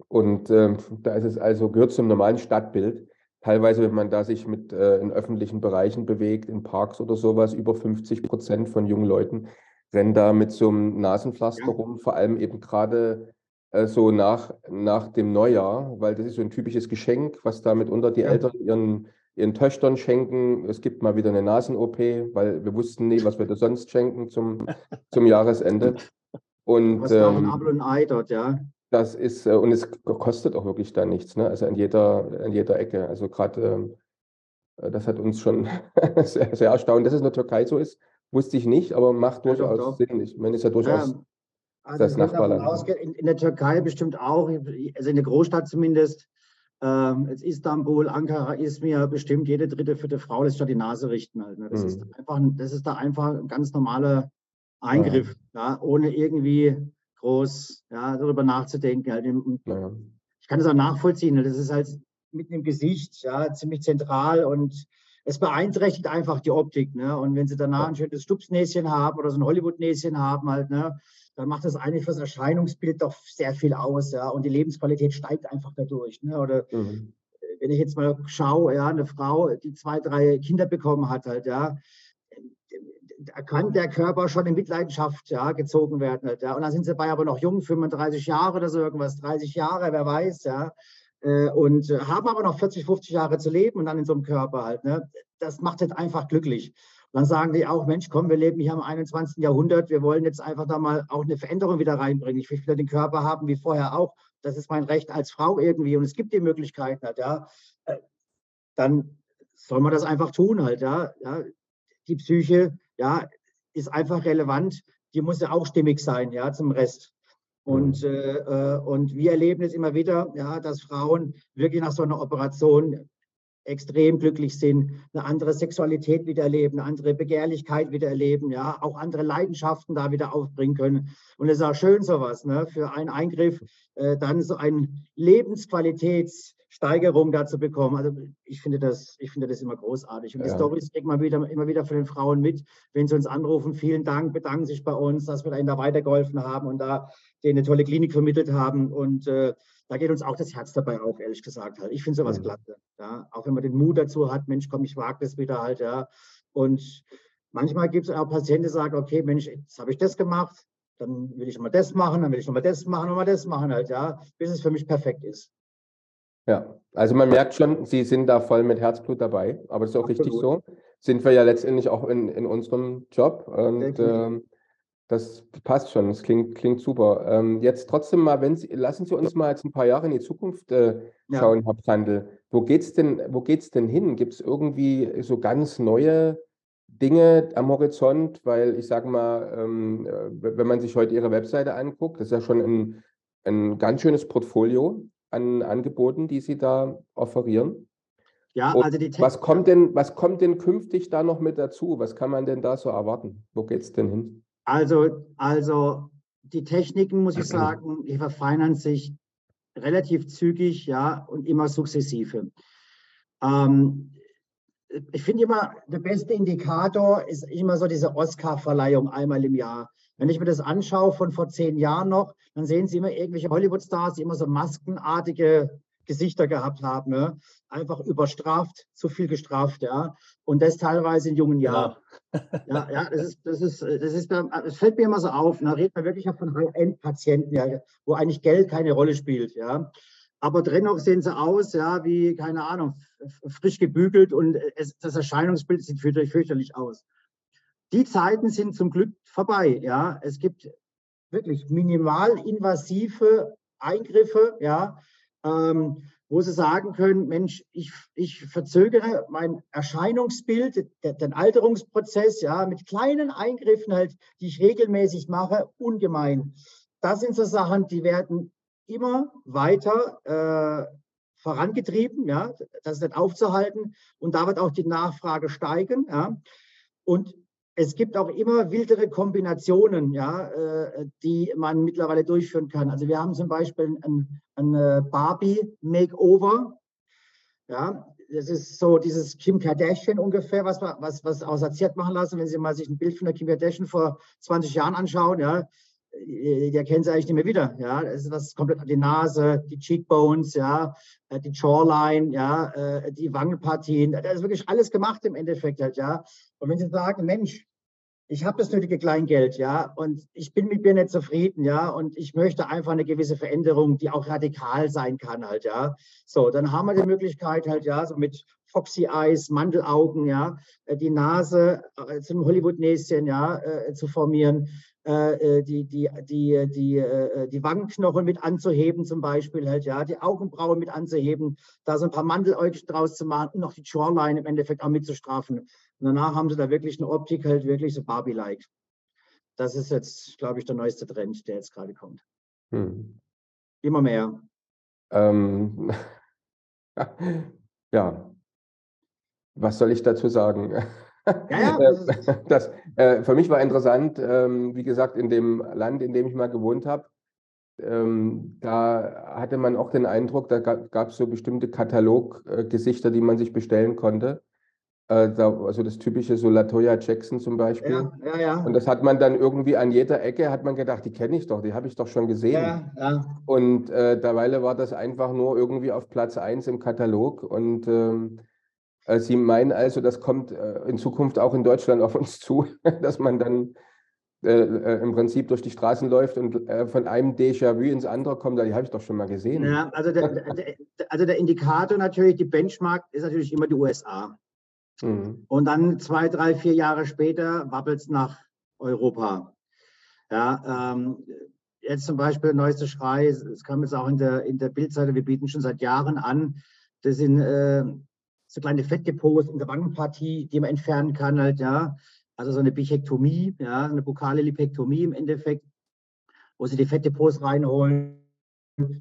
Und äh, da ist es also, gehört zum normalen Stadtbild. Teilweise, wenn man da sich mit äh, in öffentlichen Bereichen bewegt, in Parks oder sowas, über 50 Prozent von jungen Leuten renne da mit so einem Nasenpflaster Ja. rum, vor allem eben gerade äh, so nach, nach dem Neujahr, weil das ist so ein typisches Geschenk, was da mitunter die Ja. Eltern ihren, ihren Töchtern schenken. Es gibt mal wieder eine Nasen-OP, weil wir wussten nie, was wir da sonst schenken zum, <laughs> zum Jahresende. Und Was ähm, ein Ei dort, ja. Das ist, äh, und es kostet auch wirklich da nichts, ne? Also an jeder, an jeder Ecke. Also gerade, ähm, äh, das hat uns schon <laughs> sehr, sehr erstaunt. Dass es in der Türkei so ist, wusste ich nicht, aber macht Ja, doch, durchaus doch. Sinn. Ich meine, es ist ja durchaus Ähm, also das Nachbarland. ausgehen, in, in der Türkei bestimmt auch, also in der Großstadt zumindest, ähm, jetzt Istanbul, Ankara, Izmir, bestimmt jede dritte, vierte Frau lässt sich da die Nase richten halt. Ne? Das, ist Mhm. einfach, ein- das ist da einfach ein ganz normaler Eingriff, ja, ohne irgendwie groß ja, darüber nachzudenken. Halt. Naja. ich kann das auch nachvollziehen. Das ist halt mitten im Gesicht, ja, ziemlich zentral und es beeinträchtigt einfach die Optik. Ne? Und wenn sie danach Ja. ein schönes Stupsnäschen haben oder so ein Hollywood-Näschen haben, halt, ne, dann macht das eigentlich fürs Erscheinungsbild doch sehr viel aus. Ja? Und die Lebensqualität steigt einfach dadurch. Ne? Oder Mhm. wenn ich jetzt mal schaue, ja, eine Frau, die zwei, drei Kinder bekommen hat, halt, ja, da kann der Körper schon in Mitleidenschaft ja, gezogen werden. Halt, ja. Und dann sind sie bei aber noch jung, 35 Jahre oder so irgendwas, 30 Jahre, wer weiß, ja. Äh, Und äh, haben aber noch 40, 50 Jahre zu leben und dann in so einem Körper halt. Ne? Das macht jetzt einfach glücklich. Und dann sagen die auch, Mensch, komm, wir leben hier im 21. Jahrhundert, wir wollen jetzt einfach da mal auch eine Veränderung wieder reinbringen. Ich will wieder den Körper haben wie vorher auch. Das ist mein Recht als Frau irgendwie und es gibt die Möglichkeiten halt, ja. Äh, Dann soll man das einfach tun halt, ja. ja. Die Psyche, ja, ist einfach relevant. Die muss ja auch stimmig sein, ja, zum Rest. Und, äh, äh, und wir erleben es immer wieder, ja, dass Frauen wirklich nach so einer Operation extrem glücklich sind, eine andere Sexualität wieder erleben, eine andere Begehrlichkeit wieder erleben, ja, auch andere Leidenschaften da wieder aufbringen können. Und es ist auch schön sowas, ne, für einen Eingriff äh, dann so eine Lebensqualitätssteigerung dazu bekommen. Also ich finde das, ich finde das immer großartig. Und die Ja. Storys kriegt man wieder, immer wieder von den Frauen mit, wenn sie uns anrufen. Vielen Dank, bedanken sich bei uns, dass wir ihnen da weitergeholfen haben und da denen eine tolle Klinik vermittelt haben. Und äh, da geht uns auch das Herz dabei auf, ehrlich gesagt. Halt. Ich finde sowas Mhm. klasse. Ja? Auch wenn man den Mut dazu hat, Mensch, komm, ich wage das wieder halt, ja. Und manchmal gibt es auch Patienten, die sagen, okay, Mensch, jetzt habe ich das gemacht, dann will ich nochmal das machen, dann will ich nochmal das machen, nochmal das machen halt, ja, bis es für mich perfekt ist. Ja, also man merkt schon, Sie sind da voll mit Herzblut dabei, aber das ist auch richtig Absolut. so. Sind wir ja letztendlich auch in, in unserem Job und ähm, das passt schon, das klingt, klingt super. Ähm, jetzt trotzdem mal, wenn Sie, lassen Sie uns mal jetzt ein paar Jahre in die Zukunft äh, Ja. schauen, Herr Brandl. Wo geht's denn, wo geht's denn hin? Gibt es irgendwie so ganz neue Dinge am Horizont? Weil ich sage mal, ähm, äh, wenn man sich heute Ihre Webseite anguckt, das ist ja schon ein, ein ganz schönes Portfolio an Angeboten, die Sie da offerieren. Ja, Und also die Text- Was kommt denn, was kommt denn künftig da noch mit dazu? Was kann man denn da so erwarten? Wo geht's denn hin? Also, also die Techniken, muss ich sagen, die verfeinern sich relativ zügig, ja, und immer sukzessive. Ähm, ich finde immer, der beste Indikator ist immer so diese Oscar-Verleihung einmal im Jahr. Wenn ich mir das anschaue von vor zehn Jahren noch, dann sehen Sie immer irgendwelche Hollywood-Stars, die immer so maskenartige Gesichter gehabt haben. Ne? Einfach überstraft, zu viel gestraft, ja. Und das teilweise in jungen Jahren. Ja, ja, das ist, das ist, das ist, es fällt mir immer so auf. Da redet man wirklich auch von High-End-Patienten, ja, wo eigentlich Geld keine Rolle spielt, ja. Aber dennoch sehen sie aus, ja, wie, keine Ahnung, frisch gebügelt und es, das Erscheinungsbild sieht fürchterlich, aus. Die Zeiten sind zum Glück vorbei, ja. Es gibt wirklich minimalinvasive Eingriffe, ja, ähm, wo sie sagen können, Mensch, ich, ich verzögere mein Erscheinungsbild, de- den Alterungsprozess, ja, mit kleinen Eingriffen halt, die ich regelmäßig mache, ungemein. Das sind so Sachen, die werden immer weiter äh, vorangetrieben, ja, das ist nicht aufzuhalten und da wird auch die Nachfrage steigen, ja. Und es gibt auch immer wildere Kombinationen, ja, äh, die man mittlerweile durchführen kann. Also wir haben zum Beispiel ein, ein äh, Barbie-Makeover. Ja, das ist so dieses Kim Kardashian ungefähr, was, wir- was, was aussortiert machen lassen. Wenn Sie mal sich ein Bild von der Kim Kardashian vor 20 Jahren anschauen, ja, äh, die erkennen Sie eigentlich nicht mehr wieder. Ja, das ist das komplett die Nase, die Cheekbones, ja, die Jawline, ja, die Wangenpartien. Da ist wirklich alles gemacht im Endeffekt halt, ja. Und wenn Sie sagen, Mensch, ich habe das nötige Kleingeld, ja, und ich bin mit mir nicht zufrieden, ja, und ich möchte einfach eine gewisse Veränderung, die auch radikal sein kann, halt, ja. So, dann haben wir die Möglichkeit halt, ja, so mit Foxy Eyes, Mandelaugen, ja, äh, die Nase äh, zum Hollywood-Näschen, ja, äh, zu formieren, die, die, die, die, die Wangenknochen mit anzuheben zum Beispiel halt, ja, die Augenbrauen mit anzuheben, da so ein paar Mandeläugchen draus zu machen und noch die Jawline im Endeffekt auch mitzustrafen. Und danach haben sie da wirklich eine Optik halt wirklich so Barbie-like. Das ist jetzt, glaube ich, der neueste Trend, der jetzt gerade kommt. Hm. Immer mehr. Ähm, <laughs> ja, was soll ich dazu sagen? Ja, ja. <laughs> Äh, <laughs> das, äh, für mich war interessant, ähm, wie gesagt, in dem Land, in dem ich mal gewohnt habe, ähm, da hatte man auch den Eindruck, da gab es so bestimmte Kataloggesichter, die man sich bestellen konnte. Äh, da, also das typische so Latoya Jackson zum Beispiel. Ja, ja. Und das hat man dann irgendwie an jeder Ecke, hat man gedacht, die kenne ich doch, die habe ich doch schon gesehen. Ja, ja. Und äh, derweile war das einfach nur irgendwie auf Platz 1 im Katalog. Und ähm, äh, Sie meinen also, das kommt äh, in Zukunft auch in Deutschland auf uns zu, <laughs> dass man dann äh, im Prinzip durch die Straßen läuft und von einem Déjà-vu ins andere kommt, die habe ich doch schon mal gesehen. Ja, also der, der, also der Indikator natürlich, die Benchmark ist natürlich immer die USA. Mhm. Und dann zwei, drei, vier Jahre später wabbelt es nach Europa. Ja, ähm, jetzt zum Beispiel neueste Schrei, es kam jetzt auch in der, in der Bildzeitung, wir bieten schon seit Jahren an, das sind äh, so kleine Fettdepots in der Wangenpartie, die man entfernen kann, halt, ja. Also so eine Bichektomie, ja, eine bukale Lipektomie im Endeffekt, wo sie die Fettdepots reinholen.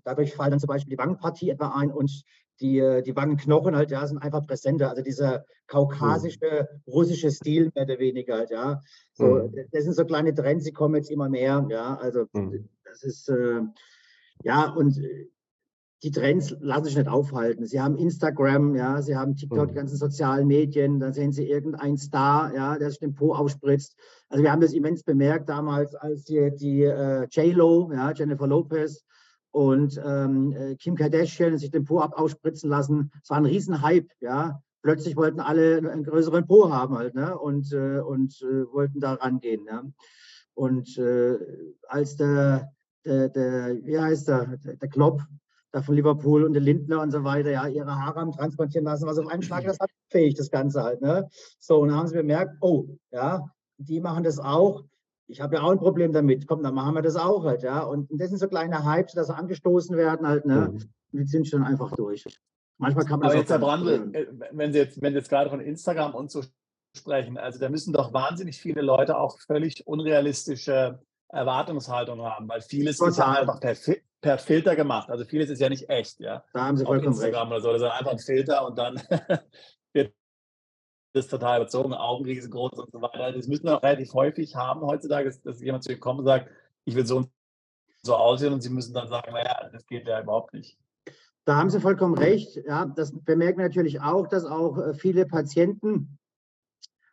Dadurch fallen dann zum Beispiel die Wangenpartie etwa ein und die, die Wangenknochen halt, ja, sind einfach präsenter. Also dieser kaukasische, russische Stil mehr oder weniger halt, ja. So, mhm. Das sind so kleine Trends, die kommen jetzt immer mehr, ja. Also mhm. das ist, äh, ja, und die Trends lassen sich nicht aufhalten. Sie haben Instagram, ja, sie haben TikTok, die hm. ganzen sozialen Medien, dann sehen sie irgendeinen Star, ja, der sich den Po aufspritzt. Also wir haben das immens bemerkt damals, als die, die äh, J-Lo, ja, Jennifer Lopez und ähm, äh, Kim Kardashian sich den Po ab ausspritzen lassen. Es war ein Riesenhype, ja. Plötzlich wollten alle einen größeren Po haben halt, ne? Und, äh, und äh, wollten da rangehen, ja. Und äh, als der, der, der, wie heißt der, der, Klopp, da von Liverpool und der Lindner und so weiter, ja, ihre Haare haben transportieren lassen, was auf einen Schlag das hat fähig, das Ganze halt. Ne? So, und dann haben sie bemerkt, oh, ja, die machen das auch. Ich habe ja auch ein Problem damit. Komm, dann machen wir das auch halt, ja. Und das sind so kleine Hypes, dass sie angestoßen werden halt, ne? Mhm. Und die sind schon einfach durch. Manchmal kann man Aber jetzt, Herr Brandl, äh, wenn Sie jetzt, wenn Sie jetzt gerade von Instagram und so sprechen, also da müssen doch wahnsinnig viele Leute auch völlig unrealistische Erwartungshaltung haben, weil vieles Total. ist einfach per, per, Filter gemacht. Also vieles ist ja nicht echt, ja. Da haben Sie vollkommen Instagram recht. oder so, das ist einfach ein Filter und dann <laughs> wird das total überzogen, Augen riesengroß und so weiter. Das müssen wir auch relativ häufig haben heutzutage, dass, dass jemand zu Ihnen kommt und sagt, ich will so und so aussehen und Sie müssen dann sagen, naja, das geht ja überhaupt nicht. Da haben Sie vollkommen recht. Ja, das bemerken wir natürlich auch, dass auch äh, viele Patienten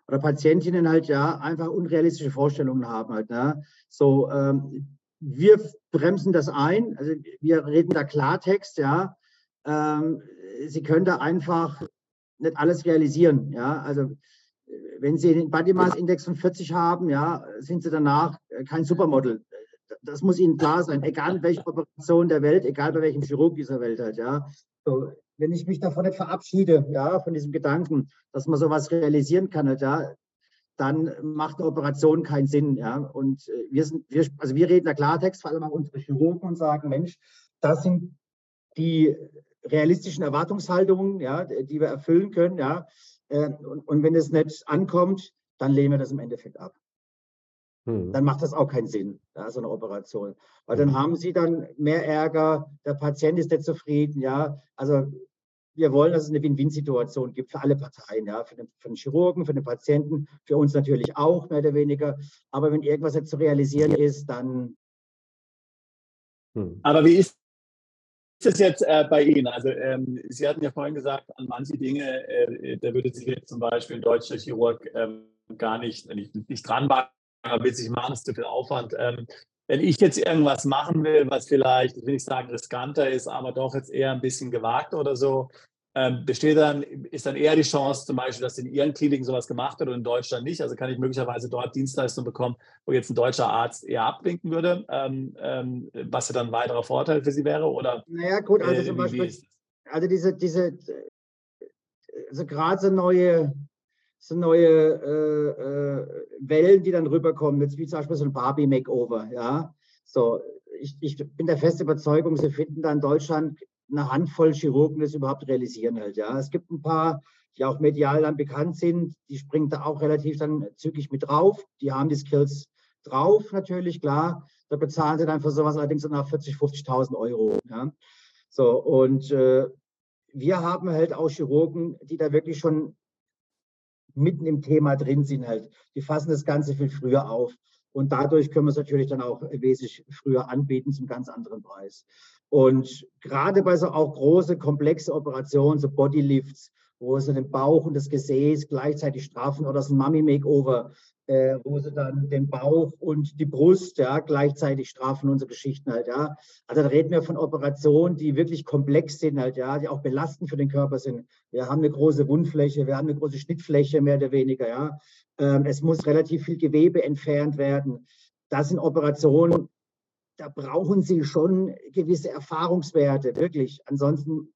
oder Patientinnen halt ja einfach unrealistische Vorstellungen haben halt. Ne? So, ähm, wir bremsen das ein, also wir reden da Klartext, ja. Ähm, Sie können da einfach nicht alles realisieren, ja. Also wenn Sie den Body Mass Index von 40 haben, ja, sind Sie danach kein Supermodel. Das muss Ihnen klar sein, egal in welcher Operation der Welt, egal bei welchem Chirurg dieser Welt halt, ja. So, wenn ich mich davon nicht verabschiede, ja, von diesem Gedanken, dass man sowas realisieren kann, halt, ja, dann macht eine Operation keinen Sinn. Ja? Und äh, wir sind, wir, also wir reden da Klartext, vor allem auch unsere Chirurgen und sagen, Mensch, das sind die realistischen Erwartungshaltungen, ja, die wir erfüllen können, ja. Äh, und, und wenn es nicht ankommt, dann lehnen wir das im Endeffekt ab. Hm. Dann macht das auch keinen Sinn, ja, so eine Operation. Weil dann hm. haben Sie dann mehr Ärger, der Patient ist nicht zufrieden, ja. Also wir wollen, dass es eine Win-Win-Situation gibt für alle Parteien, ja, für den, für den, Chirurgen, für den Patienten, für uns natürlich auch, mehr oder weniger. Aber wenn irgendwas jetzt zu realisieren ist, dann. Hm. Aber wie ist es jetzt äh, bei Ihnen? Also, ähm, Sie hatten ja vorhin gesagt, an manche Dinge, äh, da würde sich jetzt zum Beispiel ein deutscher Chirurg ähm, gar nicht, nicht, nicht dran wagen, will sich machen, ist zu viel Aufwand. Ähm, wenn ich jetzt irgendwas machen will, was vielleicht, ich will nicht sagen riskanter ist, aber doch jetzt eher ein bisschen gewagt oder so, ähm, besteht dann, ist dann eher die Chance zum Beispiel, dass in Ihren Kliniken sowas gemacht wird und in Deutschland nicht? Also kann ich möglicherweise dort Dienstleistungen bekommen, wo jetzt ein deutscher Arzt eher abwinken würde, ähm, ähm, was ja dann ein weiterer Vorteil für Sie wäre? Oder, naja, gut, also äh, zum Beispiel, also diese, diese, also gerade so neue, so neue äh, äh, Wellen, die dann rüberkommen, jetzt wie zum Beispiel so ein Barbie-Makeover, ja. So, ich, ich bin der festen Überzeugung, Sie finden da in Deutschland eine Handvoll Chirurgen das überhaupt realisieren halt. Ja. Es gibt ein paar, die auch medial dann bekannt sind, die springen da auch relativ dann zügig mit drauf. Die haben die Skills drauf, natürlich, klar. Da bezahlen sie dann für sowas allerdings nach 40.000, 50.000 Euro. Ja. So, und äh, wir haben halt auch Chirurgen, die da wirklich schon mitten im Thema drin sind halt. Die fassen das Ganze viel früher auf. Und dadurch können wir es natürlich dann auch wesentlich früher anbieten zum ganz anderen Preis. Und gerade bei so auch große, komplexe Operationen, so Bodylifts, wo sie den Bauch und das Gesäß gleichzeitig straffen oder so ein Mummy-Makeover, äh, wo sie dann den Bauch und die Brust ja, gleichzeitig strafen, unsere Geschichten halt, ja. Also da reden wir von Operationen, die wirklich komplex sind halt, ja, die auch belastend für den Körper sind. Wir haben eine große Wundfläche, wir haben eine große Schnittfläche, mehr oder weniger, ja. Ähm, es muss relativ viel Gewebe entfernt werden. Das sind Operationen, da brauchen Sie schon gewisse Erfahrungswerte, wirklich. Ansonsten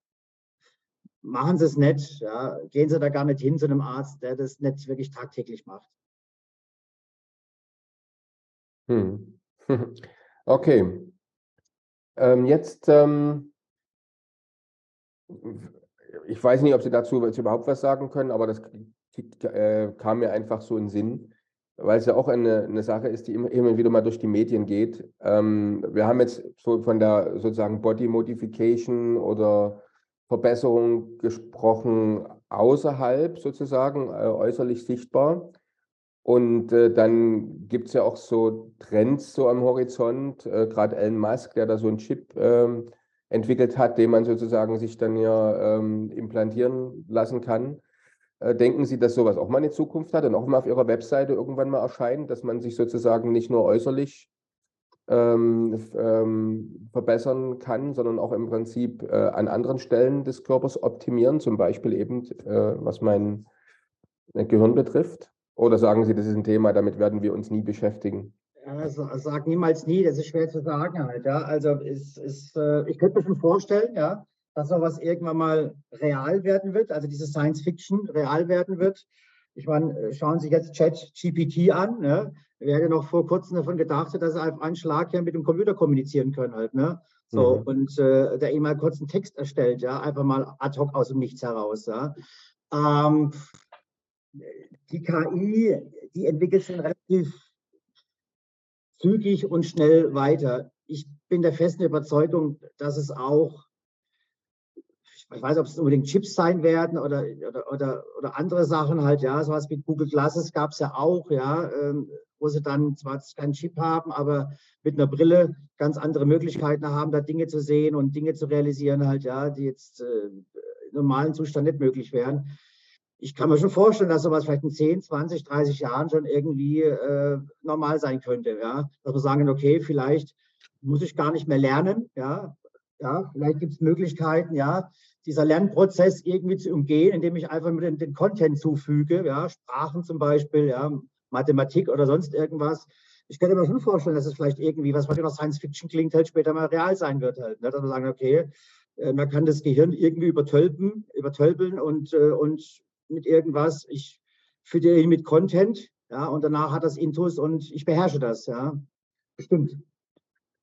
machen Sie es nicht. Ja. Gehen Sie da gar nicht hin zu einem Arzt, der das nicht wirklich tagtäglich macht. Hm. <laughs> Okay. Ähm, jetzt, ähm, ich weiß nicht, ob Sie dazu überhaupt was sagen können, aber das äh, kam mir einfach so in den Sinn weil es ja auch eine, eine Sache ist, die immer, immer wieder mal durch die Medien geht. Ähm, wir haben jetzt so von der sozusagen Body Modification oder Verbesserung gesprochen, außerhalb sozusagen, äh, äußerlich sichtbar. Und äh, dann gibt es ja auch so Trends so am Horizont, äh, gerade Elon Musk, der da so einen Chip ähm, entwickelt hat, den man sozusagen sich dann ja ähm, implantieren lassen kann. Äh, denken Sie, dass sowas auch mal eine Zukunft hat und auch mal auf Ihrer Webseite irgendwann mal erscheint, dass man sich sozusagen nicht nur äußerlich ähm, ähm, verbessern kann, sondern auch im Prinzip äh, an anderen Stellen des Körpers optimieren, zum Beispiel eben, äh, was mein äh, Gehirn betrifft? Oder sagen Sie, das ist ein Thema, damit werden wir uns nie beschäftigen? Also, sag niemals nie, das ist schwer zu sagen halt, ja. Also es ist, äh, ich könnte mir schon vorstellen, ja, dass sowas irgendwann mal real werden wird, also diese Science Fiction real werden wird. Ich meine, äh, schauen Sie sich jetzt Chat-GPT an. Ne? Wer hätte noch vor kurzem davon gedacht, dass er auf einen Schlag hier mit dem Computer kommunizieren können halt. Ne? So, mhm. und äh, der ihm mal kurz einen Text erstellt, ja, einfach mal ad hoc aus dem Nichts heraus. Ja? Ähm, die KI, die entwickelt sich relativ zügig und schnell weiter. Ich bin der festen Überzeugung, dass es auch ich weiß, ob es unbedingt Chips sein werden oder, oder, oder, oder andere Sachen halt, ja, sowas wie Google Glasses gab es ja auch, ja, ähm, wo sie dann zwar keinen Chip haben, aber mit einer Brille ganz andere Möglichkeiten haben, da Dinge zu sehen und Dinge zu realisieren halt, ja, die jetzt äh, im normalen Zustand nicht möglich wären. Ich kann mir schon vorstellen, dass sowas vielleicht in 10, 20, 30 Jahren schon irgendwie äh, normal sein könnte, ja, dass wir sagen, okay, vielleicht muss ich gar nicht mehr lernen, ja, ja, vielleicht gibt es Möglichkeiten, ja, dieser Lernprozess irgendwie zu umgehen, indem ich einfach mit den, den Content zufüge, ja, Sprachen zum Beispiel, ja, Mathematik oder sonst irgendwas. Ich könnte mir schon vorstellen, dass es vielleicht irgendwie, was heute noch Science Fiction klingt, halt später mal real sein wird halt. Ne? Dass wir sagen, okay, äh, man kann das Gehirn irgendwie übertölpen, übertölpeln und, äh, und mit irgendwas, ich fütter ihn mit Content, ja, und danach hat das Intus und ich beherrsche das, ja. Bestimmt.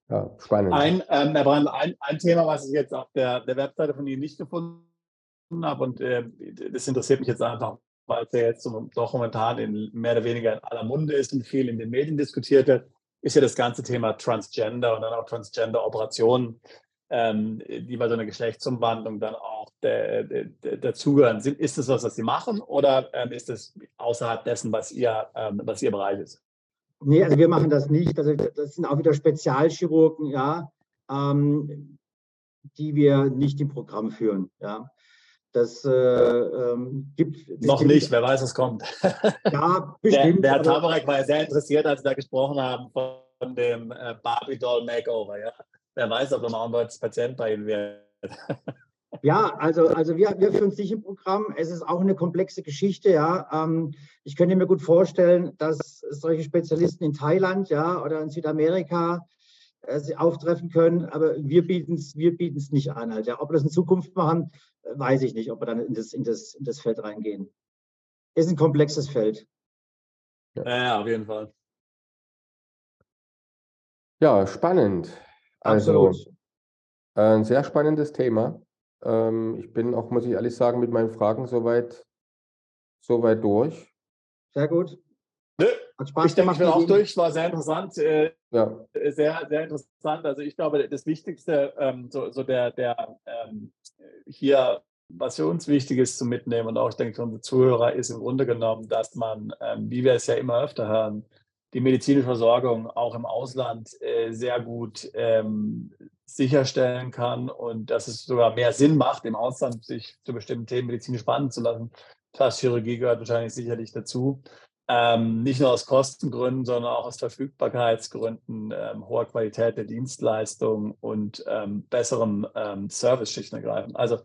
Ja, spannend. Ein, ähm, Herr Brand, ein, ein Thema, was ich jetzt auf der, der Webseite von Ihnen nicht gefunden habe und äh, das interessiert mich jetzt einfach, weil es ja jetzt doch momentan in, mehr oder weniger in aller Munde ist und viel in den Medien diskutiert wird, ist ja das ganze Thema Transgender und dann auch Transgender-Operationen, ähm, die bei so einer Geschlechtsumwandlung dann auch dazugehören. Ist das was, was Sie machen oder ähm, ist das außerhalb dessen, was Ihr, ähm, was Ihr Bereich ist? Nee, also wir machen das nicht. Also das sind auch wieder Spezialchirurgen, ja, ähm, die wir nicht im Programm führen. Ja. Das äh, ähm, gibt. Das Noch nicht, wer weiß, was kommt. Ja, <laughs> bestimmt. Der, der Herr Tabarek war ja sehr interessiert, als Sie da gesprochen haben von dem äh, Barbie Doll Makeover. Ja. Wer weiß, ob er mal ein deutsches Patient bei Ihnen wird. <laughs> Ja, also, also wir, wir führen sich im Programm. Es ist auch eine komplexe Geschichte, ja. Ähm, ich könnte mir gut vorstellen, dass solche Spezialisten in Thailand, ja, oder in Südamerika äh, sie auftreffen können, aber wir bieten es wir bieten's nicht an. Halt, ja. Ob wir das in Zukunft machen, äh, weiß ich nicht, ob wir dann in das, in das, in das Feld reingehen. Ist ein komplexes Feld. Ja, ja auf jeden Fall. Ja, spannend. Also Absolut. ein sehr spannendes Thema. Ähm, ich bin auch, muss ich ehrlich sagen, mit meinen Fragen soweit, soweit durch. Sehr gut. Nö, Hat Spaß ich denke, ich bin auch durch. War sehr interessant. Äh, ja. Sehr, sehr interessant. Also ich glaube, das Wichtigste, ähm, so, so der, der ähm, hier, was für uns wichtig ist zu mitnehmen und auch, ich denke, für unsere Zuhörer, ist im Grunde genommen, dass man, ähm, wie wir es ja immer öfter hören, die medizinische Versorgung auch im Ausland äh, sehr gut ähm, sicherstellen kann und dass es sogar mehr Sinn macht, im Ausland sich zu bestimmten Themen medizinisch behandeln zu lassen. Plastikchirurgie gehört wahrscheinlich sicherlich dazu. Ähm, nicht nur aus Kostengründen, sondern auch aus Verfügbarkeitsgründen, ähm, hoher Qualität der Dienstleistung und ähm, besserem ähm, Service schlicht und ergreifend. Also,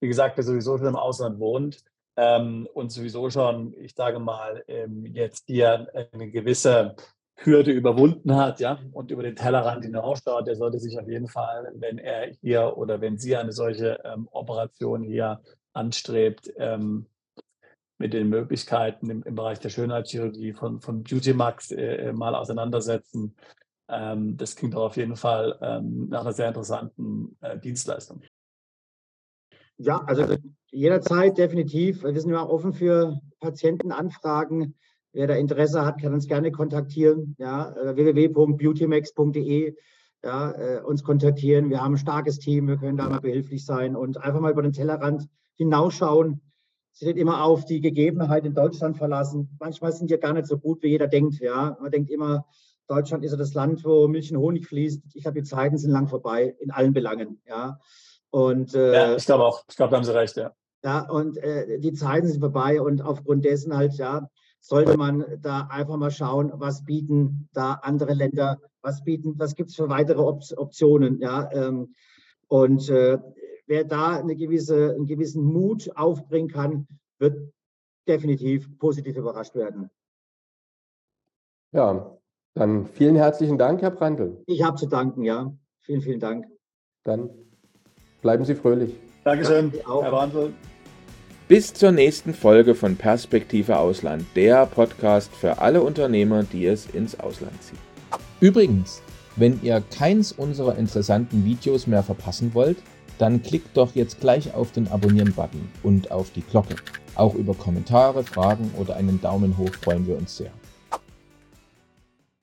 wie gesagt, wer sowieso schon im Ausland wohnt ähm, und sowieso schon, ich sage mal, ähm, jetzt hier eine gewisse Hürde überwunden hat, ja, und über den Tellerrand hinausschaut, der sollte sich auf jeden Fall, wenn er hier oder wenn sie eine solche ähm, Operation hier anstrebt, ähm, mit den Möglichkeiten im, im, Bereich der Schönheitschirurgie von, von Beautymax äh, äh, mal auseinandersetzen. Ähm, das klingt auch auf jeden Fall ähm, nach einer sehr interessanten äh, Dienstleistung. Ja, also jederzeit definitiv. Wir sind immer offen für Patientenanfragen. Wer da Interesse hat, kann uns gerne kontaktieren. Ja, äh, www.beautymax.de ja, äh, uns kontaktieren. Wir haben ein starkes Team, wir können da mal behilflich sein und einfach mal über den Tellerrand hinausschauen. Sie nicht immer auf die Gegebenheit in Deutschland verlassen. Manchmal sind die gar nicht so gut, wie jeder denkt. Ja, man denkt immer, Deutschland ist ja das Land, wo Milch und Honig fließt. Ich glaube, die Zeiten sind lang vorbei in allen Belangen. Ja, und äh, ja, ich glaube auch. Ich glaube, da haben Sie recht. Ja. Ja, und äh, die Zeiten sind vorbei und aufgrund dessen halt, ja, sollte man da einfach mal schauen, was bieten da andere Länder, was bieten, was gibt es für weitere Op Optionen, ja. Ähm, und äh, wer da eine gewisse, einen gewissen Mut aufbringen kann, wird definitiv positiv überrascht werden. Ja, dann vielen herzlichen Dank, Herr Brandl. Ich habe zu danken, ja. Vielen, vielen Dank. Dann bleiben Sie fröhlich. Dankeschön, Herr Brandl. Bis zur nächsten Folge von Perspektive Ausland, der Podcast für alle Unternehmer, die es ins Ausland ziehen. Übrigens, wenn ihr keins unserer interessanten Videos mehr verpassen wollt, dann klickt doch jetzt gleich auf den Abonnieren-Button und auf die Glocke. Auch über Kommentare, Fragen oder einen Daumen hoch freuen wir uns sehr.